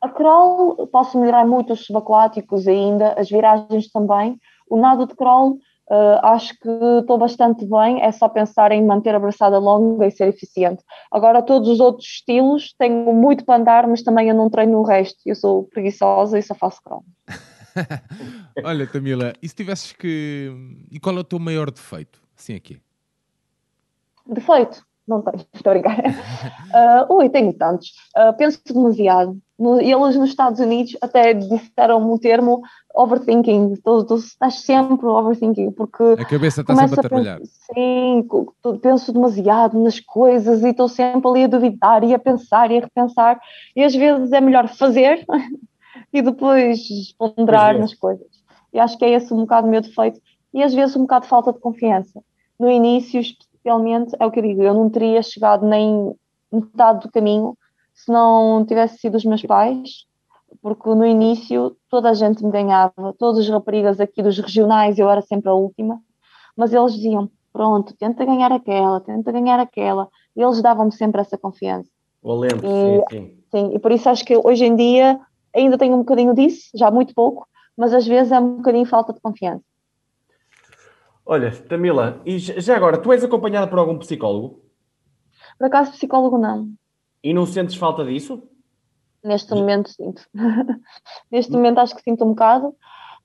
A crawl posso melhorar muito os subaquáticos ainda, as viragens também. O nado de crawl uh, acho que estou bastante bem, é só pensar em manter a braçada longa e ser eficiente. Agora todos os outros estilos tenho muito para andar, mas também eu não treino o resto. Eu sou preguiçosa e só faço crawl. <laughs> Olha, Tamila, e se tivesses que. E qual é o teu maior defeito? Assim aqui. Defeito? Não tenho, <laughs> estou a brincar. Uh, ui, tenho tantos. Uh, penso demasiado. No, eles nos Estados Unidos até disseram um termo overthinking. Tu, tu estás sempre overthinking, porque. A cabeça está sempre a, trabalhar. Sim, penso demasiado nas coisas e estou sempre ali a duvidar e a pensar e a repensar. E às vezes é melhor fazer <laughs> e depois ponderar é. nas coisas. E acho que é esse um bocado o meu defeito e às vezes um bocado de falta de confiança. No início, especialmente, é o que eu digo, eu não teria chegado nem metade do caminho se não tivesse sido os meus pais, porque no início toda a gente me ganhava, todas as raparigas aqui dos regionais, eu era sempre a última, mas eles diziam, pronto, tenta ganhar aquela, tenta ganhar aquela, e eles davam-me sempre essa confiança. O lembro, sim, sim. Sim, e por isso acho que hoje em dia ainda tenho um bocadinho disso, já muito pouco, mas às vezes é um bocadinho falta de confiança. Olha, Tamila, e já agora, tu és acompanhada por algum psicólogo? Por acaso, psicólogo não. E não sentes falta disso? Neste momento sinto. <laughs> Neste momento acho que sinto um bocado.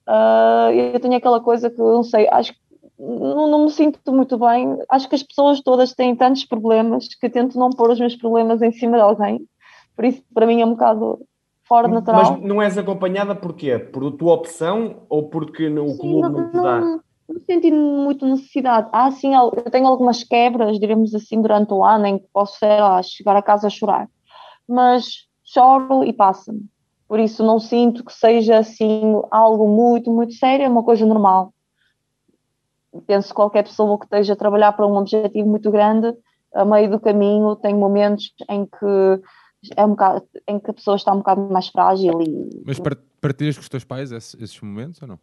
Uh, eu tenho aquela coisa que eu não sei, acho que não, não, me sinto muito bem. Acho que as pessoas todas têm tantos problemas que tento não pôr os meus problemas em cima de alguém. Por isso, para mim, é um bocado fora de natural. Mas não és acompanhada porquê? Por tua opção ou porque o Sim, clube não, não te dá? Não, senti muito necessidade. Ah, sim, eu tenho algumas quebras, diremos assim, durante o ano em que posso, sei lá, chegar a casa a chorar. Mas choro e passa-me. Por isso não sinto que seja assim algo muito, muito sério, é uma coisa normal. Penso que qualquer pessoa que esteja a trabalhar para um objetivo muito grande, a meio do caminho tem momentos em que é um bocado, em que a pessoa está um bocado mais frágil e. Mas partilhas com os teus pais esses, esses momentos ou não?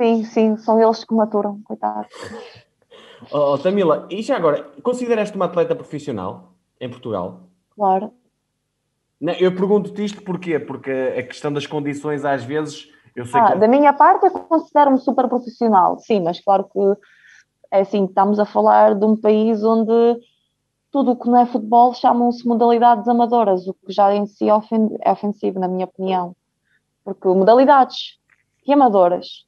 Sim, sim, são eles que maturam, coitado. Oh, oh, Tamila, e já agora, consideras-te uma atleta profissional em Portugal? Claro. Não, eu pergunto-te isto porquê? Porque a questão das condições, às vezes, eu sei ah, que... Da minha parte, eu considero-me super profissional, sim, mas claro que é assim, estamos a falar de um país onde tudo o que não é futebol chamam-se modalidades amadoras, o que já em si é ofensivo, na minha opinião. Porque modalidades e amadoras.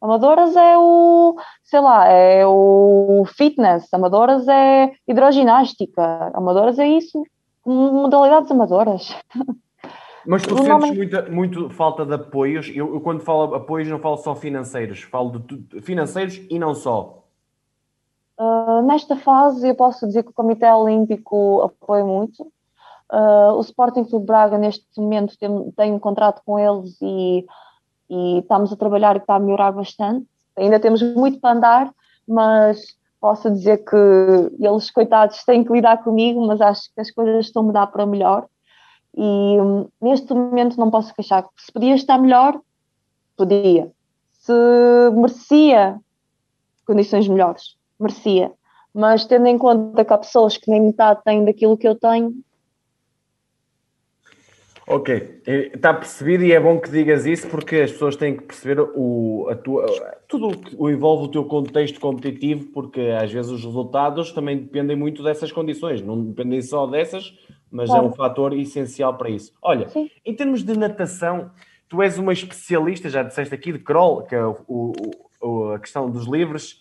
Amadoras é o, sei lá, é o fitness, amadoras é hidroginástica, amadoras é isso, modalidades amadoras. <laughs> Mas tu sentes nome... muita, muito falta de apoios? Eu, eu, quando falo apoios não falo só financeiros, falo de financeiros e não só. Uh, nesta fase, eu posso dizer que o Comitê Olímpico apoia muito. Uh, o Sporting Clube Braga, neste momento, tem, tem, um contrato com eles e, e estamos a trabalhar e está a melhorar bastante. Ainda temos muito para andar, mas posso dizer que eles, coitados, têm que lidar comigo, mas acho que as coisas estão a mudar para melhor. E um, neste momento não posso queixar. Se podia estar melhor, podia. Se merecia condições melhores, merecia. Mas tendo em conta que há pessoas que nem metade têm daquilo que eu tenho. Ok, está percebido e é bom que digas isso porque as pessoas têm que perceber o, a tua, tudo o que envolve o teu contexto competitivo, porque às vezes os resultados também dependem muito dessas condições, não dependem só dessas, mas claro. é um fator essencial para isso. Olha, Sim. em termos de natação, tu és uma especialista, já disseste aqui, de crawl, que é o, o, a questão dos livres.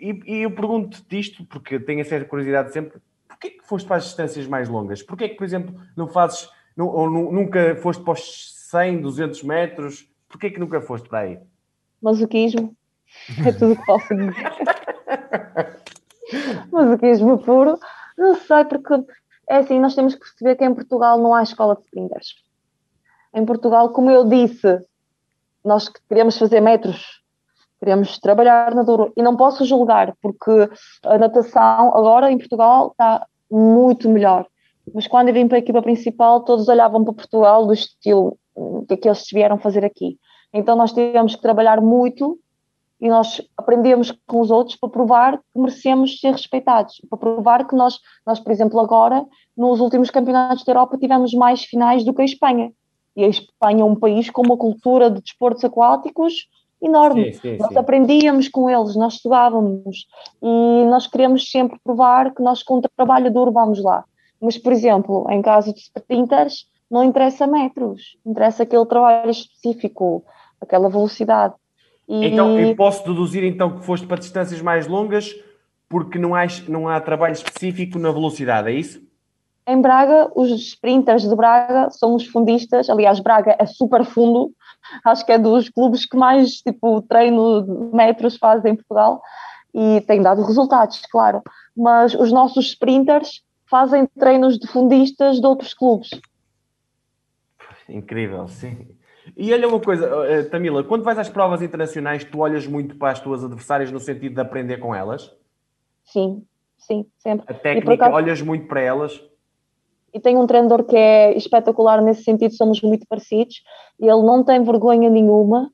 E, e eu pergunto-te isto, porque tenho a certa curiosidade sempre, porquê que foste para as distâncias mais longas? Porquê que, por exemplo, não fazes, ou nunca foste para os 100, 200 metros? Porquê que nunca foste para aí? Masoquismo. É tudo que posso <laughs> dizer. Masoquismo puro. Não sei, porque é assim, nós temos que perceber que em Portugal não há escola de sprinters. Em Portugal, como eu disse, nós queremos fazer metros Queremos trabalhar na duro. E não posso julgar, porque a natação agora em Portugal está muito melhor. Mas quando eu vim para a equipa principal, todos olhavam para Portugal do estilo o que é que eles vieram fazer aqui. Então nós tivemos que trabalhar muito e nós aprendemos com os outros para provar que merecemos ser respeitados, para provar que nós, nós, por exemplo, agora, nos últimos campeonatos da Europa, tivemos mais finais do que a Espanha. E a Espanha é um país com uma cultura de desportos aquáticos enorme. Sim, sim, nós sim. aprendíamos com eles, nós estudávamos e nós queríamos sempre provar que nós com trabalho duro vamos lá. Mas, por exemplo, em caso de sprinters, não interessa metros, interessa aquele trabalho específico, aquela velocidade. E... Então, eu posso deduzir então que foste para distâncias mais longas porque não há, não há trabalho específico na velocidade, é isso? Em Braga, os sprinters de Braga são os fundistas, aliás, Braga é super fundo, acho que é dos clubes que mais tipo treino de metros fazem em Portugal e tem dado resultados, claro. Mas os nossos sprinters fazem treinos de fundistas de outros clubes. Incrível, sim. E olha uma coisa, eh, Tamila, quando vais às provas internacionais, tu olhas muito para as tuas adversárias no sentido de aprender com elas? Sim, sim, sempre. A técnica, acaso... olhas muito para elas? e tem um treinador que é espetacular nesse sentido, somos muito parecidos. Ele não tem vergonha nenhuma.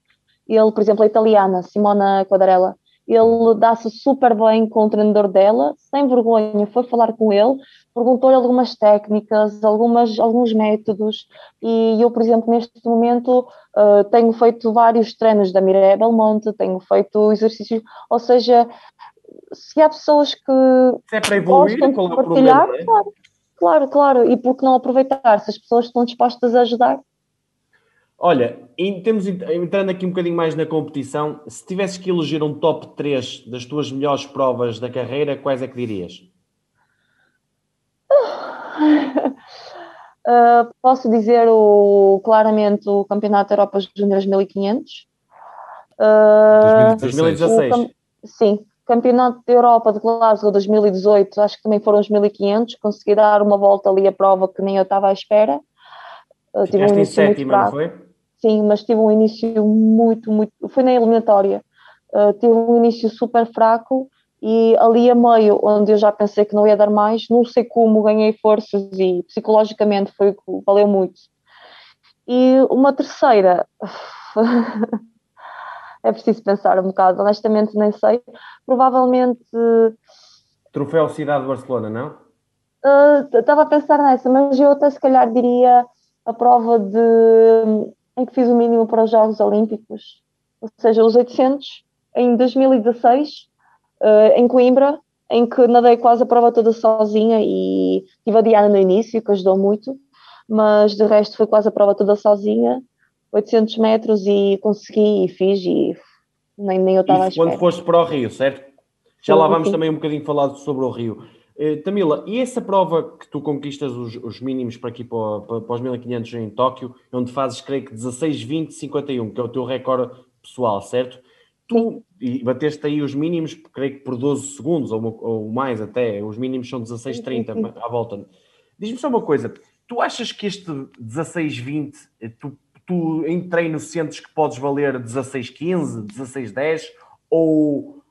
Ele, por exemplo, a italiana, Simona Quadarella, ele dá-se super bem com o treinador dela, sem vergonha, foi falar com ele, perguntou-lhe algumas técnicas, algumas, alguns métodos, e eu, por exemplo, neste momento uh, tenho feito vários treinos da Mireia Belmonte, tenho feito exercícios, ou seja, se há pessoas que se é para evoluir, gostam de partilhar, é? claro, Claro, claro, e por que não aproveitar se as pessoas estão dispostas a ajudar? Olha, em, temos, entrando aqui um bocadinho mais na competição, se tivesses que eleger um top 3 das tuas melhores provas da carreira, quais é que dirias? uh, <laughs> posso dizer o, claramente o Campeonato da Europa Júnior 1500. Uh, 2016. O, sim, Campeonato da Europa de Glasgow 2018, acho que também foram os 1500. Consegui dar uma volta ali à prova que nem eu estava à espera. Uh, tive um em sétima, não foi? Sim, mas tive um início muito, muito. Foi na eliminatória. Uh, tive um início super fraco e ali a meio, onde eu já pensei que não ia dar mais, não sei como ganhei forças e psicologicamente foi valeu muito. E uma terceira, <laughs> é preciso pensar um bocado, honestamente nem sei, provavelmente. Troféu Cidade de Barcelona, não? Uh, estava a pensar nessa, mas eu até se calhar diria a prova de em que fiz o mínimo para os Jogos Olímpicos, ou seja, os 800, em 2016 uh, em Coimbra, em que nadei quase a prova toda sozinha e tive a Diana no início, que ajudou muito, mas de resto foi quase a prova toda sozinha, 800 metros e consegui e fiz e nem, nem eu estava a quando foste para o Rio, certo? Já lá vamos também um bocadinho falar sobre o Rio. Uh, Tamila, e essa prova que tu conquistas os, os mínimos para aqui para, para, para os 1500 em Tóquio, onde fazes, creio que 16, 20, 51, que é o teu recorde pessoal, certo? Tu e bateste aí os mínimos, creio que por 12 segundos ou, ou mais até, os mínimos são 16,30 à volta. Diz-me só uma coisa, tu achas que este 16,20, tu, tu em treino sentes que podes valer 16,15, 16,10 ou,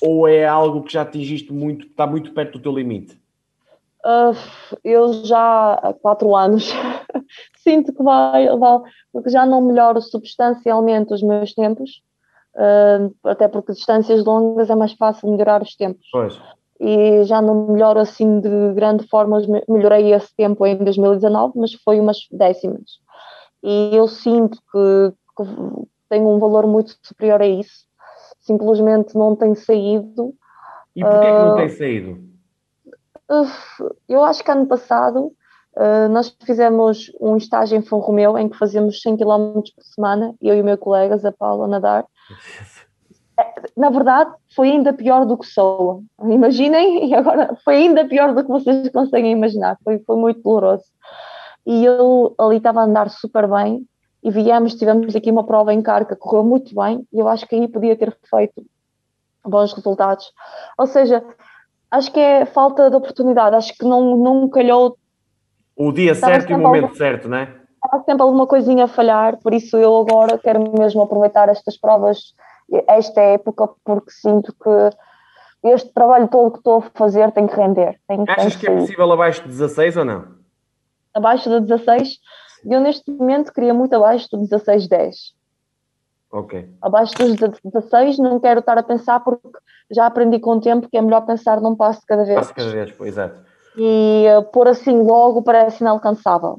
ou é algo que já atingiste muito, está muito perto do teu limite? Uh, eu já há quatro anos <laughs> sinto que vai, vai, porque já não melhoro substancialmente os meus tempos uh, até porque distâncias longas é mais fácil melhorar os tempos. Pois. E já não melhoro assim de grande forma, melhorei esse tempo em 2019, mas foi umas décimas. E eu sinto que, que tenho um valor muito superior a isso, simplesmente não tem saído. E porquê uh, que não tem saído? eu acho que ano passado Uh, nós fizemos um estágio em Fão Romeu em que fazíamos 100 km por semana, eu e o meu colega, a Paula, nadar. <laughs> Na verdade, foi ainda pior do que soa. Imaginem, e agora foi ainda pior do que vocês <laughs> conseguem imaginar. Foi, foi muito doloroso. E eu ali estava a andar super bem e viemos, tivemos aqui uma prova em carga, correu muito bem e eu acho que aí podia ter feito bons resultados. Ou seja, acho que é falta de oportunidade, acho que não, não calhou o dia certo e o momento certo, não é? Há sempre alguma coisinha a falhar, por isso eu agora quero mesmo aproveitar estas provas, esta época, porque sinto que este trabalho todo que estou a fazer tem que render. Tem, Achas tem que, que é possível abaixo de 16 ou não? Abaixo de 16? Eu neste momento queria muito abaixo do 16, 10. Ok. Abaixo dos 16 não quero estar a pensar porque já aprendi com o tempo que é melhor pensar num passo de cada vez. Passo de cada vez, exato e uh, pôr assim logo parece inalcançável.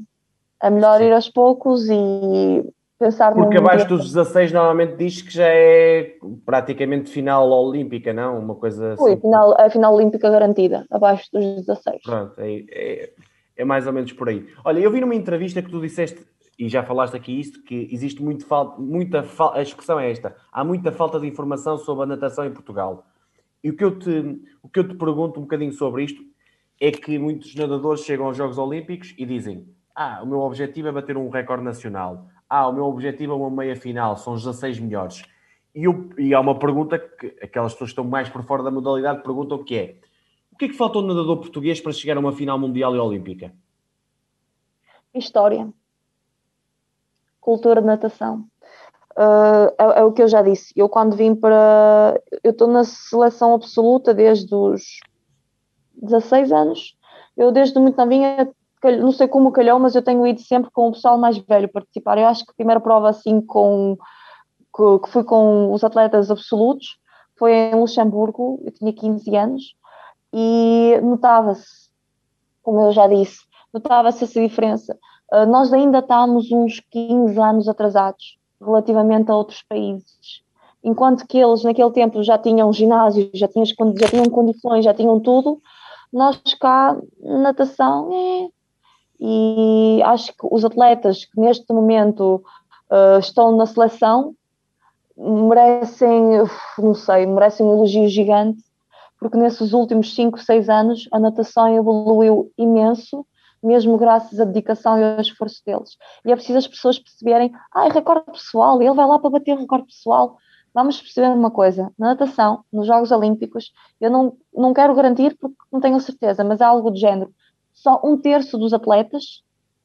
É melhor Sim. ir aos poucos e pensar Porque abaixo dos 16 normalmente diz que já é praticamente final olímpica, não? Uma coisa assim. Ui, final, a final olímpica garantida, abaixo dos 16. Pronto, é, é, é, mais ou menos por aí. Olha, eu vi numa entrevista que tu disseste, e já falaste aqui isto, que existe muito falta, muita falta, a expressão é esta, há muita falta de informação sobre a natação em Portugal. E o que eu te, o que eu te pergunto um bocadinho sobre isto é que muitos nadadores chegam aos Jogos Olímpicos e dizem: Ah, o meu objetivo é bater um recorde nacional. Ah, o meu objetivo é uma meia final, são os 16 melhores. E, eu, e há uma pergunta que aquelas pessoas que estão mais por fora da modalidade perguntam que é: o que é que falta ao nadador português para chegar a uma final mundial e olímpica? História. Cultura de natação. Uh, é, é, o que eu já disse. Eu quando vim para. Eu estou na seleção absoluta desde os 16 anos. Eu, desde muito novinha, não sei como calhou, mas eu tenho ido sempre com o pessoal mais velho participar. Eu acho que a primeira prova, assim, com, que, que fui com os atletas absolutos, foi em Luxemburgo, eu tinha 15 anos, e notava-se, como eu já disse, notava-se essa diferença. Uh, nós ainda estamos uns 15 anos atrasados relativamente a outros países. Enquanto que eles, naquele tempo, já tinham ginásio, já tinham, já tinham condições, já tinham tudo, Nós cá, natação, é. E acho que os atletas que neste momento uh, estão na seleção merecem, não sei, merecem um elogio gigante, porque nesses últimos 5, 6 anos a natação evoluiu imenso, mesmo graças à dedicação e ao esforço deles. E é preciso as pessoas perceberem, ah, é recorde pessoal, ele vai lá para bater recorde pessoal. Vamos perceber uma coisa, na natação, nos Jogos Olímpicos, eu não, não quero garantir porque não tenho certeza, mas é algo do género, só um terço dos atletas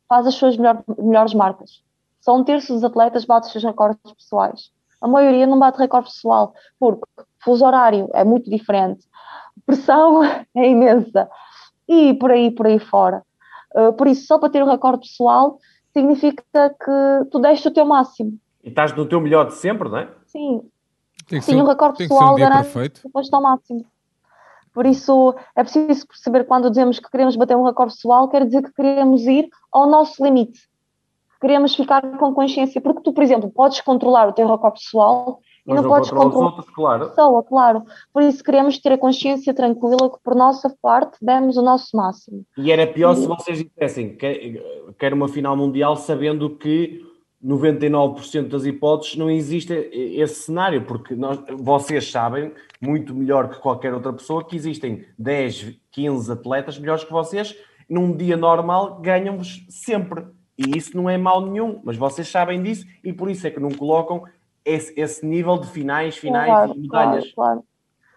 faz as suas melhor, melhores marcas. Só um terço dos atletas bate os seus recordes pessoais. A maioria não bate recorde pessoal, porque fuso horário é muito diferente, pressão <laughs> é imensa e por aí, por aí fora. Uh, por isso, só para ter o recorde pessoal significa que tu deste o teu máximo. E estás no teu melhor de sempre, não é? Sim. Tem Sim, o recorde pessoal um garante que depois está ao máximo. Por isso, é preciso perceber quando dizemos que queremos bater um recorde pessoal, quer dizer que queremos ir ao nosso limite queremos ficar com consciência, porque tu, por exemplo, podes controlar o teu recorde pessoal e não, não podes controlar outros, claro. pessoa, claro. Por isso queremos ter a consciência tranquila que por nossa parte demos o nosso máximo. E era pior e... se vocês dissessem que quer uma final mundial sabendo que 99% das hipóteses não existe esse cenário, porque nós, vocês sabem muito melhor que qualquer outra pessoa que existem 10, 15 atletas melhores que vocês, num dia normal ganham-vos sempre. E isso não é mal nenhum, mas vocês sabem disso e por isso é que não colocam esse, esse nível de finais, finais claro, e medalhas. Claro, claro.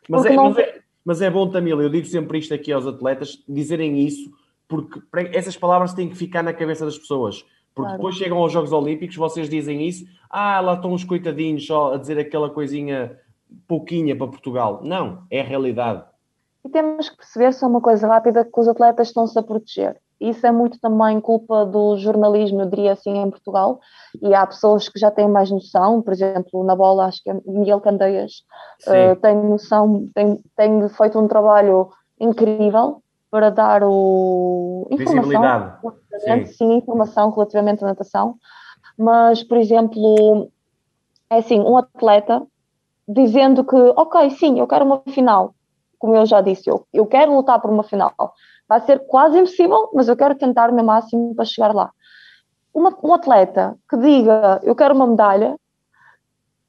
Mas, é, não... mas, é, mas é bom, Tamila, eu digo sempre isto aqui aos atletas, dizerem isso, porque essas palavras têm que ficar na cabeça das pessoas. Porque claro. depois chegam aos Jogos Olímpicos, vocês dizem isso, ah, lá estão os coitadinhos só a dizer aquela coisinha pouquinha para Portugal. Não, é a realidade. E temos que perceber só uma coisa rápida, que os atletas estão-se a proteger. Isso é muito também culpa do jornalismo, eu diria assim, em Portugal. E há pessoas que já têm mais noção, por exemplo, na bola, acho que é Miguel Candeias uh, tem noção, tem, tem feito um trabalho incrível para dar o informação, sim. sim, informação relativamente à natação. Mas, por exemplo, é assim, um atleta dizendo que, ok, sim, eu quero uma final, como eu já disse, eu, eu quero lutar por uma final. Vai ser quase impossível, mas eu quero tentar o meu máximo para chegar lá. Uma, um atleta que diga eu quero uma medalha,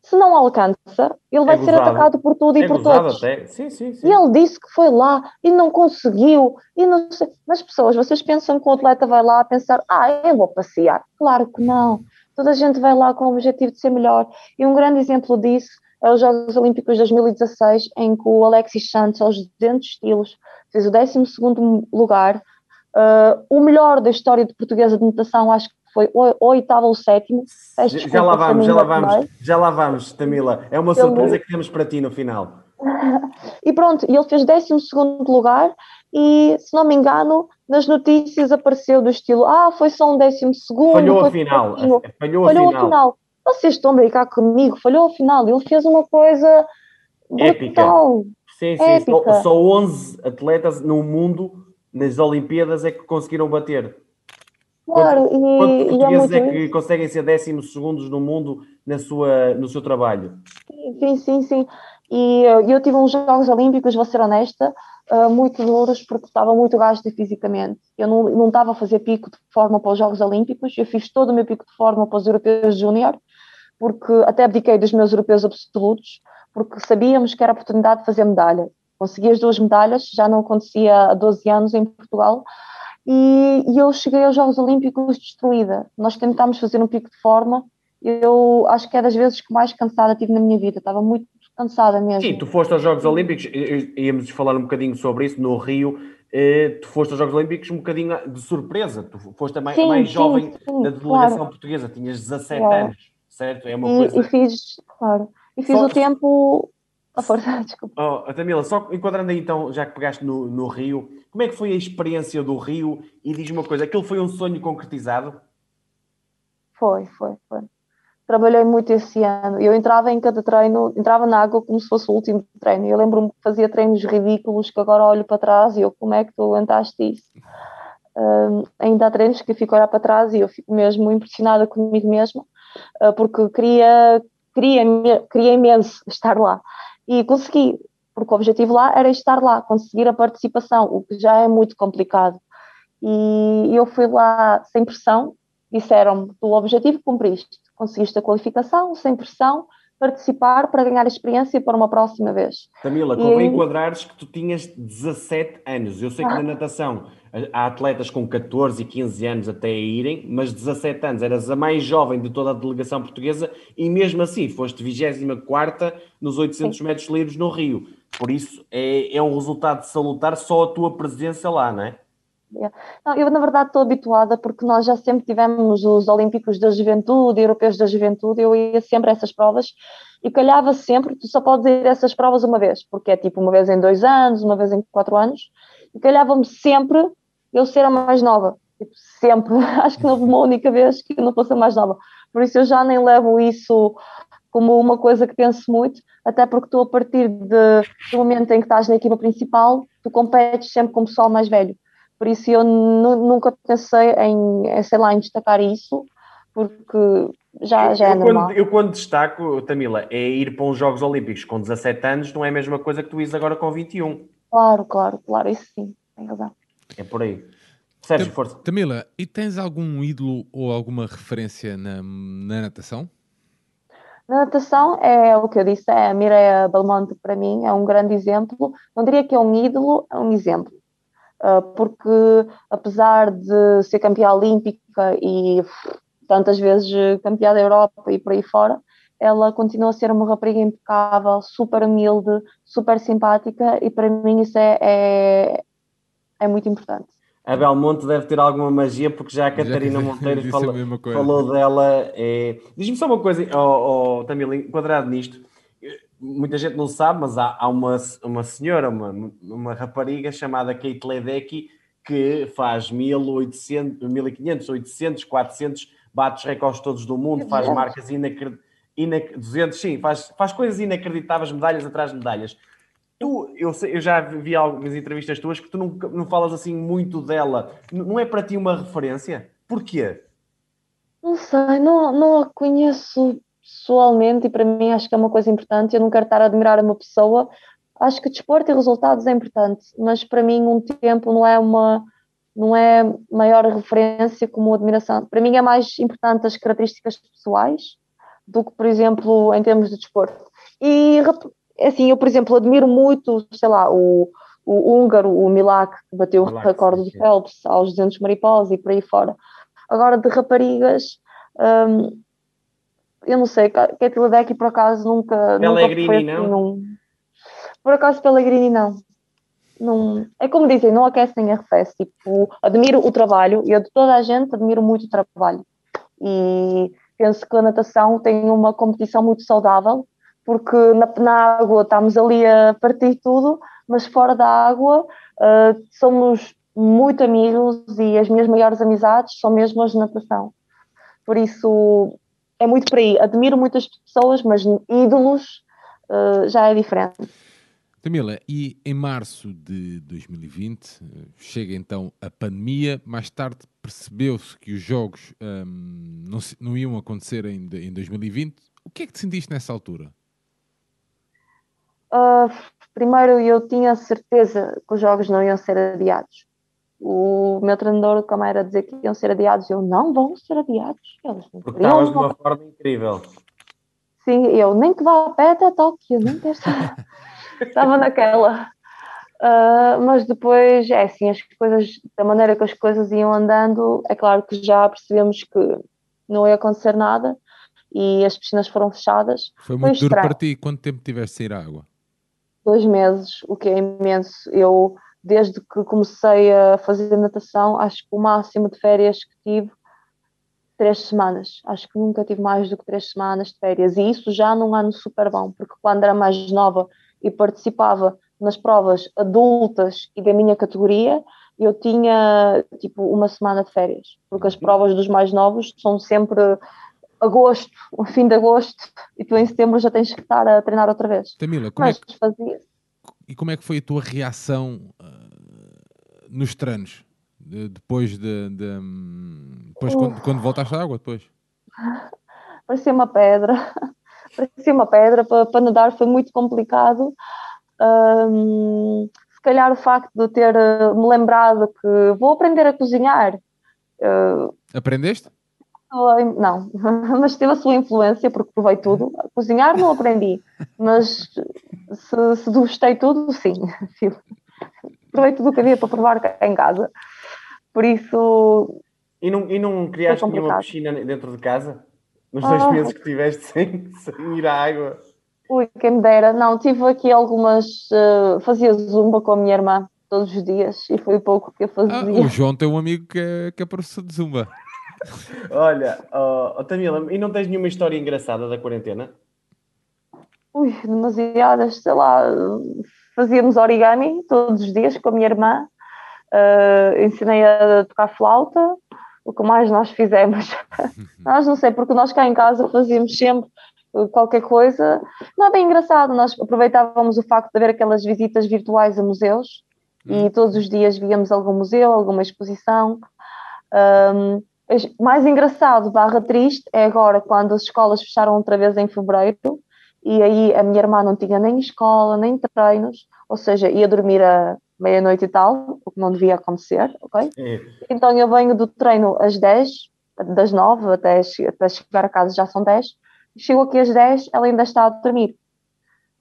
se não alcança, ele vai é ser atacado por tudo e é por todos. Sim, sim, sim. E ele disse que foi lá e não conseguiu. E não sei. Mas pessoas, vocês pensam que o atleta vai lá a pensar, ah, eu vou passear. Claro que não. Toda a gente vai lá com o objetivo de ser melhor. E um grande exemplo disso é os Jogos Olímpicos de 2016, em que o Alexis Santos, aos 200 estilos, fez o 12 lugar. Uh, o melhor da história de portuguesa de natação, acho que foi o, oitavo ou sétimo. já lá vamos, já lá vamos, já lá vamos, Tamila. É uma surpresa que temos para ti no final. <laughs> e pronto, ele fez 12 lugar e, se não me engano, nas notícias apareceu do estilo: ah, foi só um décimo segundo. Falhou a final. Falhou, falhou, a final. Vocês estão a brincar comigo, falhou a final. Ele fez uma coisa brutal. Épica. Sim, sim. Só, só 11 atletas no mundo nas Olimpíadas é que conseguiram bater. Claro, quantos, e, quantos portugueses é, é que conseguem ser décimos segundos no mundo na sua, no seu trabalho? Sim, sim, sim. E uh, eu tive uns Jogos Olímpicos, vou ser honesta, uh, muito duros porque estava muito gasto fisicamente. Eu não, não estava a fazer pico de forma para os Jogos Olímpicos, eu fiz todo o meu pico de forma para os Europeus Júnior, porque até abdiquei dos meus Europeus Absolutos, porque sabíamos que era a oportunidade de fazer medalha. Consegui as duas medalhas, já não acontecia há 12 anos em Portugal, e, e eu cheguei aos Jogos Olímpicos destruída. Nós tentámos fazer um pico de forma, eu acho que é das vezes que mais cansada tive na minha vida, estava muito cansada mesmo. Sim, tu foste aos Jogos Olímpicos, íamos falar um bocadinho sobre isso, no Rio, eh, tu foste aos Jogos Olímpicos um bocadinho de surpresa, tu foste a mais, sim, mais sim, jovem sim, da delegação claro. portuguesa, tinhas 17 claro. anos, certo? É uma e, coisa... E fiz, claro, e fiz só, o tempo. A força, <laughs> desculpa. Oh, Tamila, só enquadrando aí então, já que pegaste no, no Rio, como é que foi a experiência do Rio? E diz uma coisa, aquilo foi um sonho concretizado? Foi, foi, foi. Trabalhei muito esse ano. Eu entrava em cada treino, entrava na água como se fosse o último treino. Eu lembro-me que fazia treinos ridículos que agora olho para trás e eu, como é que tu aguentaste isso? Um, ainda há treinos que eu fico a olhar para trás e eu fico mesmo impressionada comigo mesma, porque queria, queria, queria imenso <laughs> estar lá. E consegui. porque o objetivo lá era estar lá, conseguir a participação, o que já é muito complicado. E eu fui lá sem pressão, disseram-me: o objetivo cumpriste, conseguiste a qualificação, sem pressão, participar para ganhar experiência para uma próxima vez. Tamila, convém enquadrares que tu tinhas 17 anos. Eu sei que ah. na natação há atletas com 14 e 15 anos até a irem, mas 17 anos, eras a mais jovem de toda a delegação portuguesa e mesmo assim foste 24 nos 800 Sim. metros livres no Rio. Por isso é, é um resultado salutar só a tua presença lá, não é? Não, eu, na verdade, estou habituada porque nós já sempre tivemos os Olímpicos da Juventude, Europeus da Juventude, eu ia sempre a essas provas e calhava sempre, tu só podes ir a essas provas uma vez, porque é tipo uma vez em dois anos, uma vez em quatro anos, e calhava-me sempre eu ser a mais nova, tipo, sempre. <laughs> Acho que não houve uma única vez que eu não fosse a mais nova. Por isso eu já nem levo isso como uma coisa que penso muito, até porque tu, a partir de, do momento em que estás na equipa principal, tu competes sempre com o pessoal mais velho. Por isso eu nunca pensei em, sei lá, em destacar isso, porque já, já é eu normal. Quando, eu quando destaco, Tamila, é ir para uns Jogos Olímpicos com 17 anos, não é a mesma coisa que tu ires agora com 21. Claro, claro, claro, isso sim, tem razão. É por aí. Sérgio, força. Tamila, e tens algum ídolo ou alguma referência na, na natação? Na natação é o que eu disse, é a Mireia Belmonte para mim é um grande exemplo. Não diria que é um ídolo, é um exemplo. Ah, porque apesar de ser campeã olímpica e tantas vezes campeã da Europa e por aí fora, ela continua a ser uma rapariga impecável, super humilde, super simpática e para mim isso é, é, é muito importante. A Belmonte deve ter alguma magia, porque já a Catarina já, <laughs> Monteiro falou, falou dela. É... Diz-me só uma coisa, oh, oh, Tamila, enquadrado nisto muita gente não sabe, mas há, há uma, uma senhora, uma, uma rapariga chamada Kate Ledecky que faz 1800, 1500, 800, 400, bate os recordes todos do mundo, faz marcas inacreditáveis, inac 200, sim, faz, faz coisas inacreditáveis, medalhas atrás de medalhas. Tu, eu, eu já vi algumas entrevistas tuas que tu não, não falas assim muito dela. Não é para ti uma referência? Porquê? Não sei, não, não a conheço pessoalmente, e para mim acho que é uma coisa importante, eu não quero estar a admirar uma pessoa, acho que desporto e resultados é importante, mas para mim um tempo não é uma não é maior referência como admiração. Para mim é mais importante as características pessoais do que, por exemplo, em termos de desporto. E assim, eu, por exemplo, admiro muito, sei lá, o, o húngaro, o Milak, que bateu o recorde do Phelps aos 200 mariposa e por aí fora. Agora, de raparigas, hum, eu não sei, Katy Ledecky por acaso nunca. Pellegrini nunca não? Num... Por acaso Pellegrini não. não. É como dizem, não aquece nem arrefece. Tipo, admiro o trabalho, e eu de toda a gente admiro muito o trabalho. E penso que a natação tem uma competição muito saudável, porque na, na água estamos ali a partir tudo, mas fora da água uh, somos muito amigos e as minhas maiores amizades são mesmo as de natação. Por isso, é muito por aí. Admiro muitas pessoas, mas ídolos uh, já é diferente. Tamila, e em março de 2020 eh, chega então a pandemia. Mais tarde percebeu-se que os jogos um, ehm, não, não, iam acontecer em, em 2020. O que é que te sentiste nessa altura? Uh, primeiro, eu tinha certeza que os jogos não iam ser adiados o meu treinador como era dizer que iam ser adiados, eu não vão ser adiados. Eles Porque estavas de uma forma incrível. Sim, eu nem que vá a pé até Tóquio, nem quero estar. <laughs> Estava naquela. Uh, mas depois, é assim, as coisas, da maneira que as coisas iam andando, é claro que já percebemos que não ia acontecer nada e as piscinas foram fechadas. Foi muito Foi duro para ti. Quanto tempo tiveste a ir à água? Dois meses, o que é imenso. Eu desde que comecei a fazer natação, acho que o máximo de férias que tive, três semanas. Acho que nunca tive mais do que três semanas de férias. E isso já num ano super bom, porque quando era mais nova e participava nas provas adultas e da minha categoria, eu tinha tipo uma semana de férias, porque as provas dos mais novos são sempre agosto, o fim de agosto, e tu em setembro já tens que estar a treinar outra vez. Tamila, como Mas é que... fazia e como é que foi a tua reação uh, nos treinos? De, depois de, de depois quando, quando, voltaste à água depois? <laughs> Parecia uma pedra. <laughs> Parecia uma pedra para, para nadar foi muito complicado. Um, se calhar o facto de ter uh, me lembrado que vou aprender a cozinhar. Uh, Aprendeste? Não, <laughs> mas teve a sua influência porque provei tudo. A cozinhar não aprendi, mas se, se degustei tudo, sim. <laughs> provei tudo o que havia para provar em casa. Por isso. E não, e não criaste nenhuma piscina dentro de casa? Nos dois ah. meses que tiveste sem, sem ir à água? Ui, quem me dera. Não, tive aqui algumas. Uh, fazia zumba com a minha irmã todos os dias e foi pouco que eu fazia. Ah, o João tem um amigo que é, que é professor de zumba. Olha, oh, oh, Tamila, e não tens nenhuma história engraçada da quarentena? Ui, demasiadas, sei lá. Fazíamos origami todos os dias com a minha irmã. Uh, ensinei a tocar flauta. O que mais nós fizemos? <laughs> nós não sei, porque nós cá em casa fazíamos sempre qualquer coisa. Não é bem engraçado, nós aproveitávamos o facto de haver aquelas visitas virtuais a museus e hum. todos os dias víamos algum museu, alguma exposição. Um, mais engraçado, barra triste, é agora quando as escolas fecharam outra vez em fevereiro e aí a minha irmã não tinha nem escola, nem treinos, ou seja, ia dormir a meia-noite e tal, o que não devia acontecer, ok? É. Então eu venho do treino às 10, das 9 até, até chegar a casa já são 10, chego aqui às 10, ela ainda está a dormir.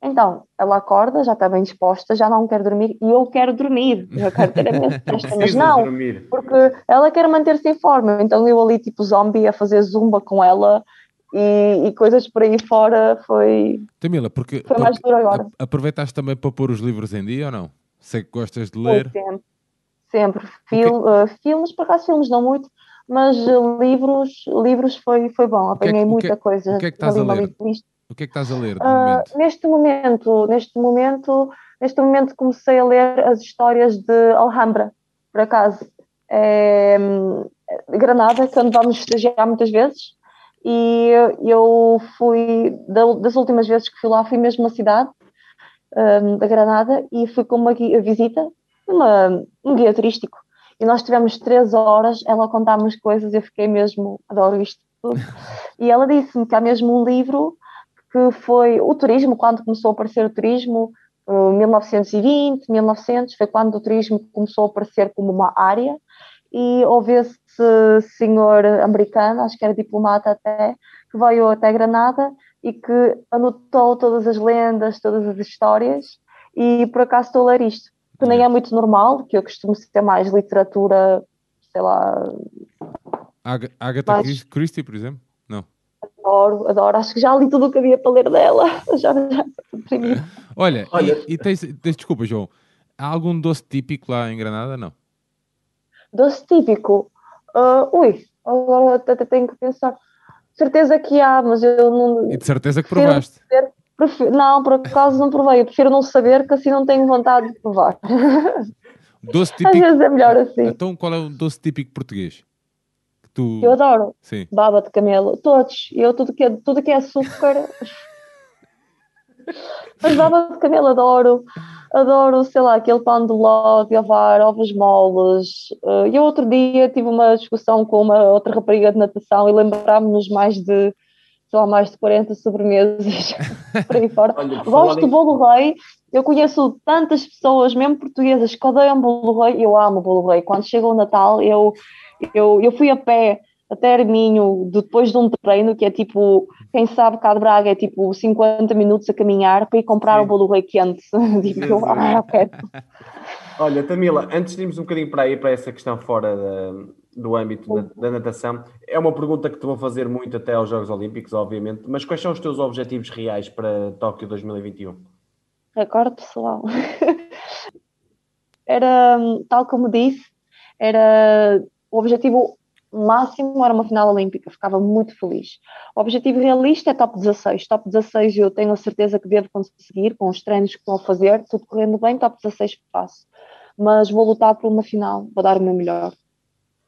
Então, ela acorda, já está bem disposta, já não quer dormir e eu quero dormir, <laughs> eu quero ter a minha festa, mas não, dormir. porque ela quer manter-se em forma, então eu ali tipo zombie a fazer zumba com ela e, e coisas por aí fora foi... Tamila, porque, foi mais duro agora. aproveitaste também para pôr os livros em dia ou não? Sei que gostas de ler. sempre, sempre. Fil, uh, filmes, por acaso filmes não muito, mas livros, livros foi, foi bom, é apanhei que, muita que, coisa. O que é que estás a ler? O que é que estás a ler uh, neste momento? Neste momento, neste momento comecei a ler as histórias de Alhambra, por acaso. É, Granada, que onde vamos estagiar muitas vezes, e eu fui, das últimas vezes que fui lá, fui mesmo na cidade um, da Granada e fui com uma guia, visita, uma, um guia turístico. E nós tivemos três horas, ela contar-nos coisas, eu fiquei mesmo, adoro isto tudo. <laughs> E ela disse-me que há mesmo um livro que foi o turismo, quando começou a aparecer o turismo, 1920, 1900, foi quando o turismo começou a aparecer como uma área, e houve esse senhor americano, acho que era diplomata até, que veio até Granada e que anotou todas as lendas, todas as histórias, e por acaso estou a ler isto, que nem é muito normal, que eu costumo ter mais literatura, sei lá... Agatha mais... Christie, por exemplo? Adoro, adoro. Acho que já li tudo o que havia para ler dela. <laughs> Já, já Olha, Olha, e, e tens, tens, desculpa, João, há algum doce típico lá em Granada? Não. Doce típico? Uh, ui, agora até tenho que pensar. Certeza que há, mas eu não. E de certeza que provaste? prefiro, não, por acaso não provei. Eu prefiro não saber, que assim não tenho vontade de provar. <laughs> Doce típico. Às vezes é melhor assim. Então, qual é o doce típico português? Tu... Eu adoro. Sim. Baba de camelo. Todos. Eu tudo que é, tudo que é açúcar. Mas baba de camelo adoro. Adoro, sei lá, aquele pão de ló, de ovar, ovos moles. Uh, eu outro dia tive uma discussão com uma outra rapariga de natação e lembrámos-nos mais de, lá, mais de 40 sobremesas <laughs> por aí fora. Olha, Gosto do bolo rei. Eu conheço tantas pessoas, mesmo portuguesas, que odeiam bolo rei. Eu amo bolo rei. Quando chega o Natal, eu eu, eu fui a pé até Arminho depois de um treino que é tipo, quem sabe cá de Braga é tipo 50 minutos a caminhar para ir comprar Sim. o bolo rei quente. <laughs> Digo, ah, ok. Olha, Tamila, antes de irmos um bocadinho para aí, para essa questão fora da, do âmbito da, da, natação, é uma pergunta que te vou fazer muito até aos Jogos Olímpicos, obviamente, mas quais são os teus objetivos reais para Tóquio 2021? Recorde pessoal. <laughs> Era, tal como disse, era o objetivo máximo era uma final olímpica, ficava muito feliz. O objetivo realista é top 16. Top 16 eu tenho a certeza que devo conseguir, com os treinos que estou a fazer, tudo correndo bem, top 16 faço. Mas vou lutar por uma final, vou dar o meu melhor.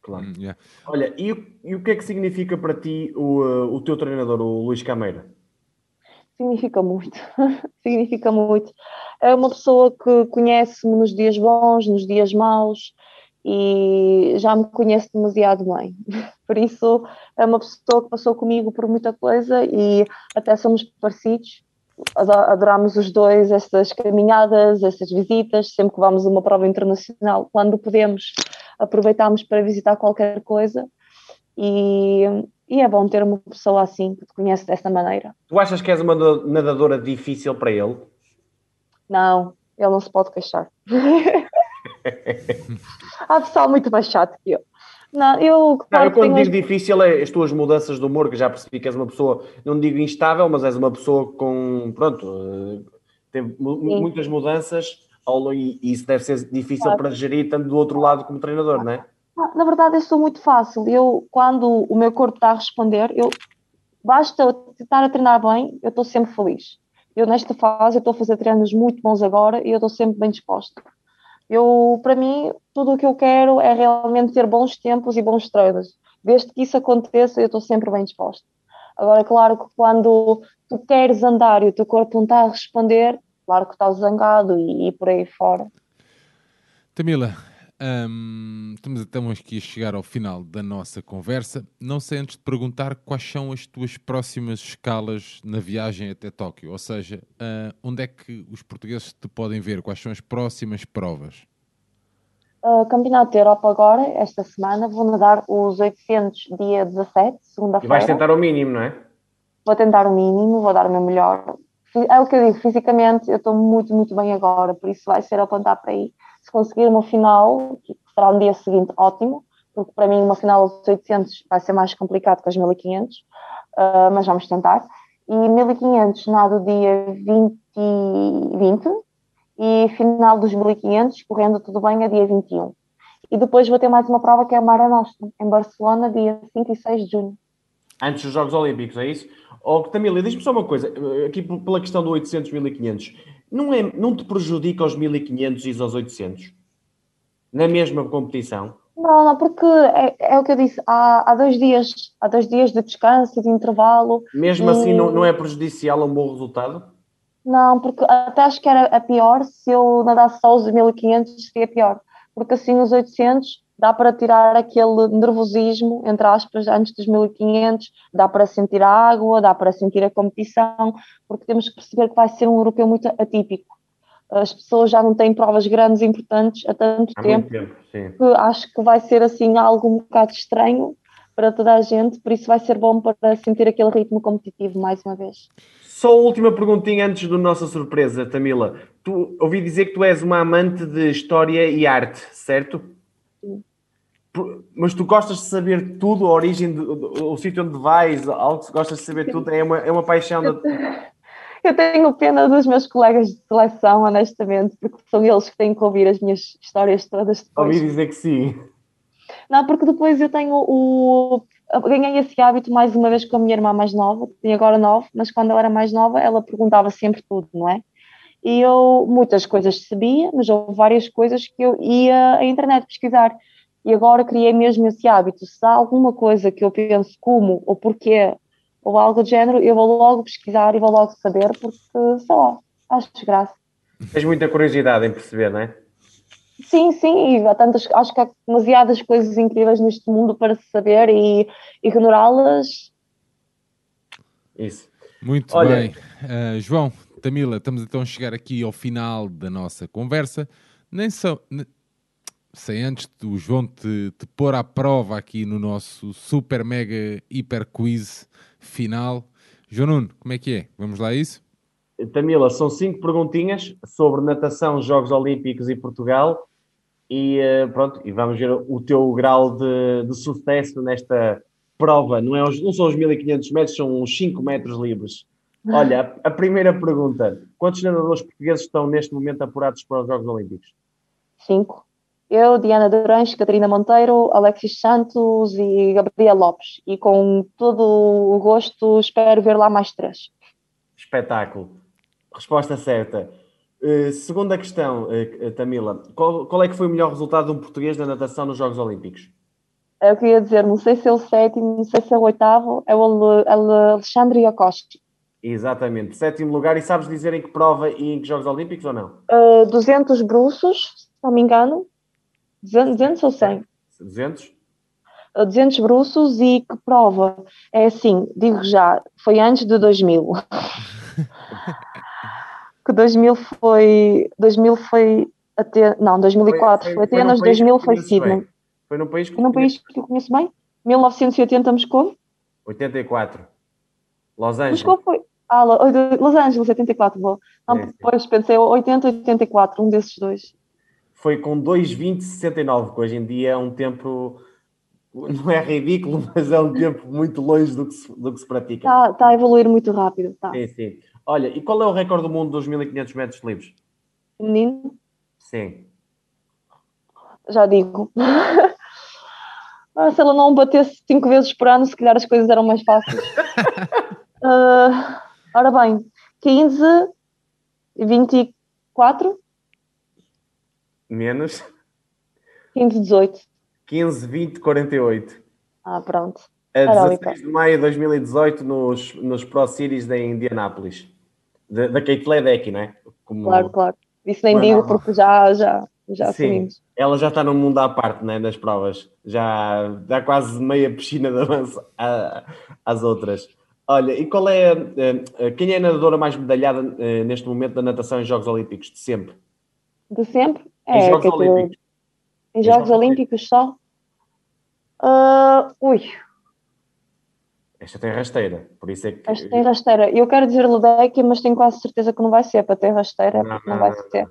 Claro. Hum, yeah. Olha, e, e, o que é que significa para ti o, o teu treinador, o Luís Cameira? Significa muito, <laughs> significa muito. É uma pessoa que conhece-me nos dias bons, nos dias maus, e já me conhece demasiado bem. <laughs> Por isso, é uma pessoa que passou comigo por muita coisa e até somos parecidos. adoramos os dois essas caminhadas, essas visitas, sempre que vamos a uma prova internacional, quando podemos, aproveitamos para visitar qualquer coisa e, e é bom ter uma pessoa assim que te conhece dessa maneira. Tu achas que és uma nadadora difícil para ele? Não, ele não se pode queixar. <laughs> Há pessoal muito mais chato que eu. Não, eu, claro, não, eu quando digo difícil é as tuas mudanças de humor, que já percebi que és uma pessoa, não digo instável, mas és uma pessoa com, pronto, eh, tem Sim. muitas mudanças e isso deve ser difícil claro. para gerir tanto do outro lado como treinador, não é? Na verdade, eu sou muito fácil. Eu, quando o meu corpo está a responder, eu basta estar a treinar bem, eu estou sempre feliz. Eu, nesta fase, estou a fazer treinos muito bons agora e eu estou sempre bem disposta. Eu, para mim, tudo o que eu quero é realmente ter bons tempos e bons treinos. Desde que isso aconteça, eu estou sempre bem disposta. Agora, claro que quando tu queres andar e o teu corpo não está a responder, claro que estás zangado e, e por aí fora. Tamila, um, estamos então aqui a chegar ao final da nossa conversa. Não sei antes de perguntar quais são as tuas próximas escalas na viagem até Tóquio, ou seja, uh, onde é que os portugueses te podem ver? Quais são as próximas provas? Uh, Campeonato da Europa agora, esta semana, vou nadar os 800 dia 17, segunda-feira. E vais tentar o mínimo, não é? Vou tentar o mínimo, vou dar o meu melhor. É o que eu digo, fisicamente eu estou muito, muito bem agora, por isso vai ser apontar para aí se conseguir uma final, que será no dia seguinte, ótimo, porque para mim uma final dos 800 vai ser mais complicado que as 1500, uh, mas vamos tentar. E 1500 nada dia 20, 20 e final dos 1500, correndo tudo bem, a dia 21. E depois vou ter mais uma prova que é a Mara Nostra, em Barcelona, dia 5 e 6 de junho. Antes dos Jogos Olímpicos, é isso? Oh, Tamília, diz-me só uma coisa, aqui pela questão do 800, 1500 não, é, não te prejudica aos 1500 e aos 800? Na mesma competição? Não, não, porque é, é o que eu disse, há, há, dois dias, há dois dias de descanso, de intervalo. Mesmo e... assim não, não é prejudicial a um bom resultado? Não, porque até acho que era a pior, se eu nadasse só os 1500 seria pior, porque assim os 800 dá para tirar aquele nervosismo, entre aspas, antes dos 1500, dá para sentir a água, dá para sentir a competição, porque temos que perceber que vai ser um europeu muito atípico. As pessoas já não têm provas grandes e importantes há tanto há tempo, tempo que acho que vai ser assim algo um bocado estranho para toda a gente, por isso vai ser bom para sentir aquele ritmo competitivo mais uma vez. Só a última perguntinha antes da nossa surpresa, Tamila. Tu ouvi dizer que tu és uma amante de história e arte, certo? Mas tu gostas de saber tudo, a origem, do, do, o sítio onde vais, algo que gostas de saber tudo, é uma, é uma paixão. Eu, eu tenho pena dos meus colegas de seleção, honestamente, porque são eles que têm que ouvir as minhas histórias todas depois. Ouvi dizer que sim. Não, porque depois eu tenho o. Ganhei esse hábito mais uma vez com a minha irmã mais nova, tem agora nove, mas quando ela era mais nova, ela perguntava sempre tudo, não é? E eu muitas coisas sabia, mas houve várias coisas que eu ia à internet pesquisar. E agora criei mesmo esse hábito. Se há alguma coisa que eu penso como ou porquê ou algo do género, eu vou logo pesquisar e vou logo saber, porque, sei lá, acho desgraça. Tens muita curiosidade em perceber, não é? Sim, sim, e há tantas, acho que há demasiadas coisas incríveis neste mundo para se saber e ignorá-las. Isso. Muito Olha, bem. Uh, João, Tamila, estamos então a chegar aqui ao final da nossa conversa. Nem só, sem antes do João te, te pôr à prova aqui no nosso super mega hiper quiz final. João Nuno, como é que é? Vamos lá a isso? Tamila, são cinco perguntinhas sobre natação, Jogos Olímpicos e Portugal. E eh, pronto, e vamos ver o teu grau de, de sucesso nesta prova. Não, é os, não são os 1500 metros, são uns 5 metros livres. Olha, a primeira pergunta: quantos nadadores portugueses estão neste momento apurados para os Jogos Olímpicos? Cinco. Eu, Diana Durães, Catarina Monteiro, Alexis Santos e Gabriel Lopes. E com todo o gosto espero ver lá mais três. Espetáculo. Resposta certa. Uh, segunda questão, uh, Tamila. Qual, qual, é que foi o melhor resultado de um português na natação nos Jogos Olímpicos? Eu queria dizer, não sei se é o sétimo, não sei se é o oitavo, é o Alexandre Iacosti. Exatamente, sétimo lugar. E sabes dizer em que prova e em que Jogos Olímpicos ou não? Uh, 200 bruços, se não me engano. 200 ou 100? 200? 200 bruços e que prova? É assim, digo já, foi antes de 2000. <laughs> que 2000 foi. 2000 foi. Até, não, 2004 foi, foi, foi Atenas, 2000 foi Sydney. Foi num país que, foi num país que eu conheço bem? 1980 Moscou? 84. Los Angeles. Moscou foi. Ah, Los Angeles, 84, vou. Não, é, depois pensei 80, 84, um desses dois. Foi com 2,20,69, que hoje em dia é um tempo. Não é ridículo, <laughs> mas é um tempo muito longe do que se, do que se pratica. Está tá a evoluir muito rápido. Tá. Sim, sim. Olha, e qual é o recorde do mundo dos 1500 metros livres? Feminino? Sim. Já digo. <laughs> ah, se ela não batesse cinco vezes por ano, se calhar as coisas eram mais fáceis. uh, <laughs> ora bem, 15, 24? Menos. 15, 18. 15, 20, 48. Ah, pronto. A 16 de maio de 2018 nos, nos Pro Series da Indianápolis. Da, da Kate Ledecky, não é? Como... Claro, claro. Isso nem digo porque já, já, já Sim, assumimos. Ela já está no mundo à parte, né, nas provas. Já dá quase meia piscina de avanço às outras. Olha, e qual é. Eh, quem é a nadadora mais medalhada eh, neste momento da natação em Jogos Olímpicos? De sempre? De sempre? É, em Jogos Olímpicos. Em Jogos Olímpicos só? Uh, ui. Esta tem rasteira, por isso é que. Esta tem rasteira. Eu quero dizer Ledecky, mas tenho quase certeza que não vai ser para ter rasteira, não, não, não vai ser.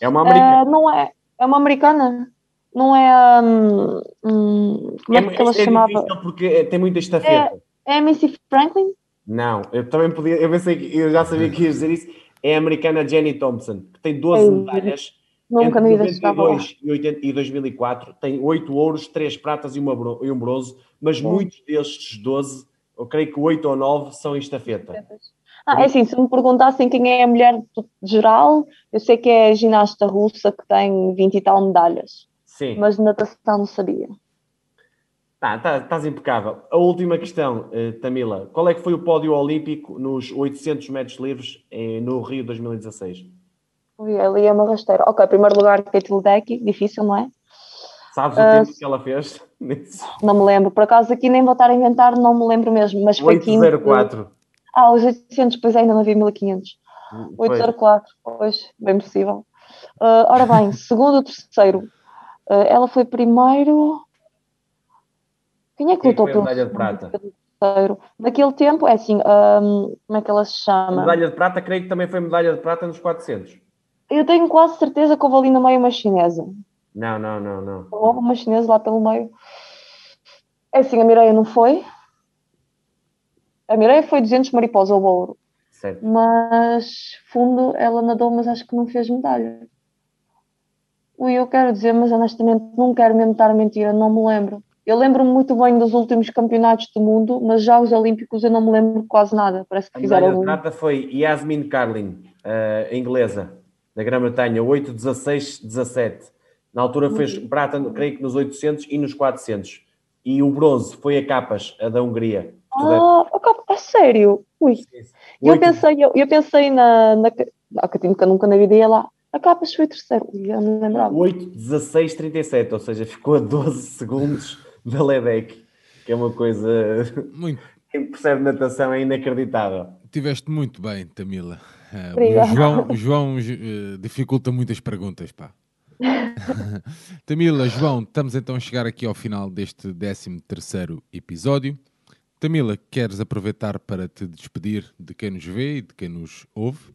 É uma americana. Uh, não é. É uma americana. Não é. Um, um, como é, é que ela se é chamava? porque tem muita estafeta. É, é a Missy Franklin? Não, eu também podia. Eu pensei que. Eu já sabia que ia dizer isso. É a americana Jenny Thompson, que tem 12 medalhas. Nunca na vida estava lá. E 2004 tem 8 ouros, 3 pratas e, uma, e um bronze, mas Bom. muitos destes 12, eu creio que 8 ou 9 são em estafeta. Ah, é assim, se me perguntassem quem é a mulher geral, eu sei que é a ginasta russa que tem 20 e tal medalhas. Sim. Mas de natação não sabia. Tá, tá, estás impecável. A última questão, uh, Tamila. Qual é que foi o pódio olímpico nos 800 metros livres eh, no Rio 2016? Ui, ali é uma rasteira. Ok, primeiro lugar, Kate Ledecky, difícil, não é? Sabes o uh, tempo que ela fez? <laughs> Não me lembro. Por acaso aqui nem vou estar a inventar, não me lembro mesmo. Mas foi 804. 15... Ah, os 800, pois ainda não havia 1500. 804, pois, bem possível. Uh, ora bem, <laughs> segundo, terceiro. Uh, ela foi primeiro. Quem é que lutou pelo medalha de prata? Terceiro? Naquele tempo, é assim, um, como é que ela se chama? Medalha de prata, creio que também foi medalha de prata nos 400. Eu tenho quase certeza que houve ali no meio uma chinesa. Não, não, não, não. Houve uma chinesa lá pelo meio. É assim, a Mireia não foi. A Mireia foi 200 mariposa ao ouro. Certo. Mas fundo ela nadou, mas acho que não fez medalha. Ui, eu quero dizer, mas honestamente não quero mesmo estar a mentira, não me lembro. Eu lembro-me muito bem dos últimos campeonatos do mundo, mas já os Olímpicos eu não me lembro quase nada. Parece que a fizeram. A medalha de prata foi Yasmin Carlin, uh, inglesa, da Grã-Bretanha, 8, 16, 17. Na altura fez uhum. prata, creio que nos 800 e nos 400. E o bronze foi a Capas, a da Hungria. Ah, a a sério? Ui. Eu pensei, eu, eu, pensei na, na, na que nunca na vida ia lá. A Capas foi terceiro, eu não lembrava. 8, 16, 37, ou seja, ficou a 12 <laughs> segundos da Ledeck, que é uma coisa. Muito. <laughs> Quem percebe natação é inacreditável. Tiveste muito bem, Tamila. Uh, o João, João uh, dificulta muitas perguntas, pá. <laughs> Tamila, João, estamos então a chegar aqui ao final deste 13 episódio. Tamila, queres aproveitar para te despedir de quem nos vê e de quem nos ouve?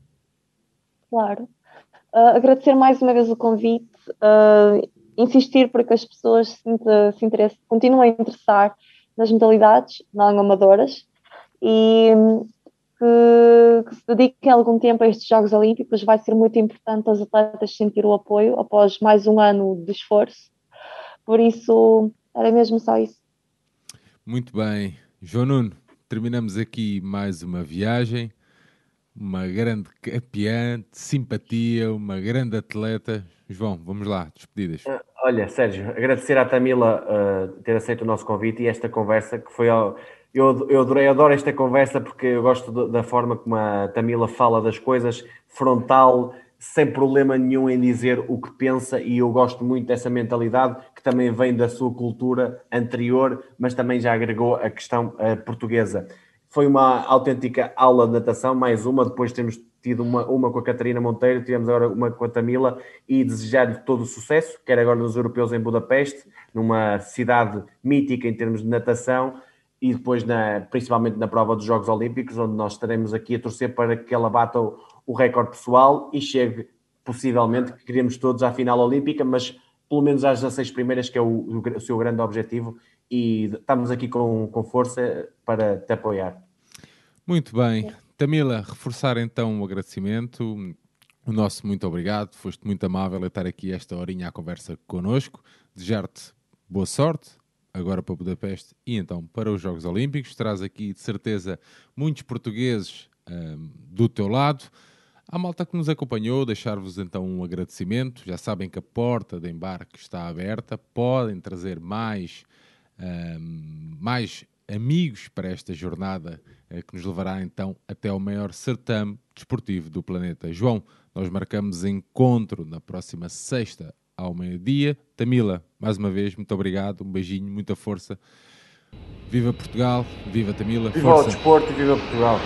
Claro. Uh, agradecer mais uma vez o convite, uh, insistir para que as pessoas se, se interessem, continuem a interessar nas modalidades não amadoras e que, que, se dediquem algum tempo a estes Jogos Olímpicos. Vai ser muito importante as atletas sentir o apoio após mais um ano de esforço. Por isso, era mesmo só isso. Muito bem. João Nuno, terminamos aqui mais uma viagem. Uma grande campeã, de simpatia, uma grande atleta. João, vamos lá, despedidas. Ah, olha, Sérgio, agradecer à Tamila uh, ter aceito o nosso convite e esta conversa que foi ao eu, eu adorei, adoro esta conversa porque eu gosto da forma como a Tamila fala das coisas, frontal, sem problema nenhum em dizer o que pensa, e eu gosto muito dessa mentalidade que também vem da sua cultura anterior, mas também já agregou a questão uh, portuguesa. foi uma autêntica aula de natação, mais uma, depois temos tido uma, uma com a Catarina Monteiro, tivemos agora uma com a Tamila e desejar-lhe todo o sucesso, quer agora nos europeus em Budapeste, numa cidade mítica em termos de natação, e depois na, principalmente na prova dos Jogos Olímpicos, onde nós estaremos aqui a torcer para que ela bata o, o recorde pessoal e chegue possivelmente, que queremos todos à final olímpica, mas pelo menos às 16 primeiras, que é o, o, seu grande objetivo, e estamos aqui com, com força para te apoiar. Muito bem. Tamila, reforçar então o agradecimento, o nosso muito obrigado, foste muito amável a estar aqui esta horinha à conversa connosco, desejar-te boa sorte, agora para Budapeste e então para os Jogos Olímpicos, traz aqui de certeza muitos portugueses um, do teu lado, a malta que nos acompanhou, deixar-vos então um agradecimento, já sabem que a porta de embarque está aberta, podem trazer mais, um, mais amigos para esta jornada eh, que nos levará então até ao maior certame desportivo do planeta. João, nós marcamos encontro na próxima sexta ao meio-dia. Tamila, mais uma vez, muito obrigado, um beijinho, muita força. Viva Portugal, viva Tamila, viva força. o desporto e viva Portugal.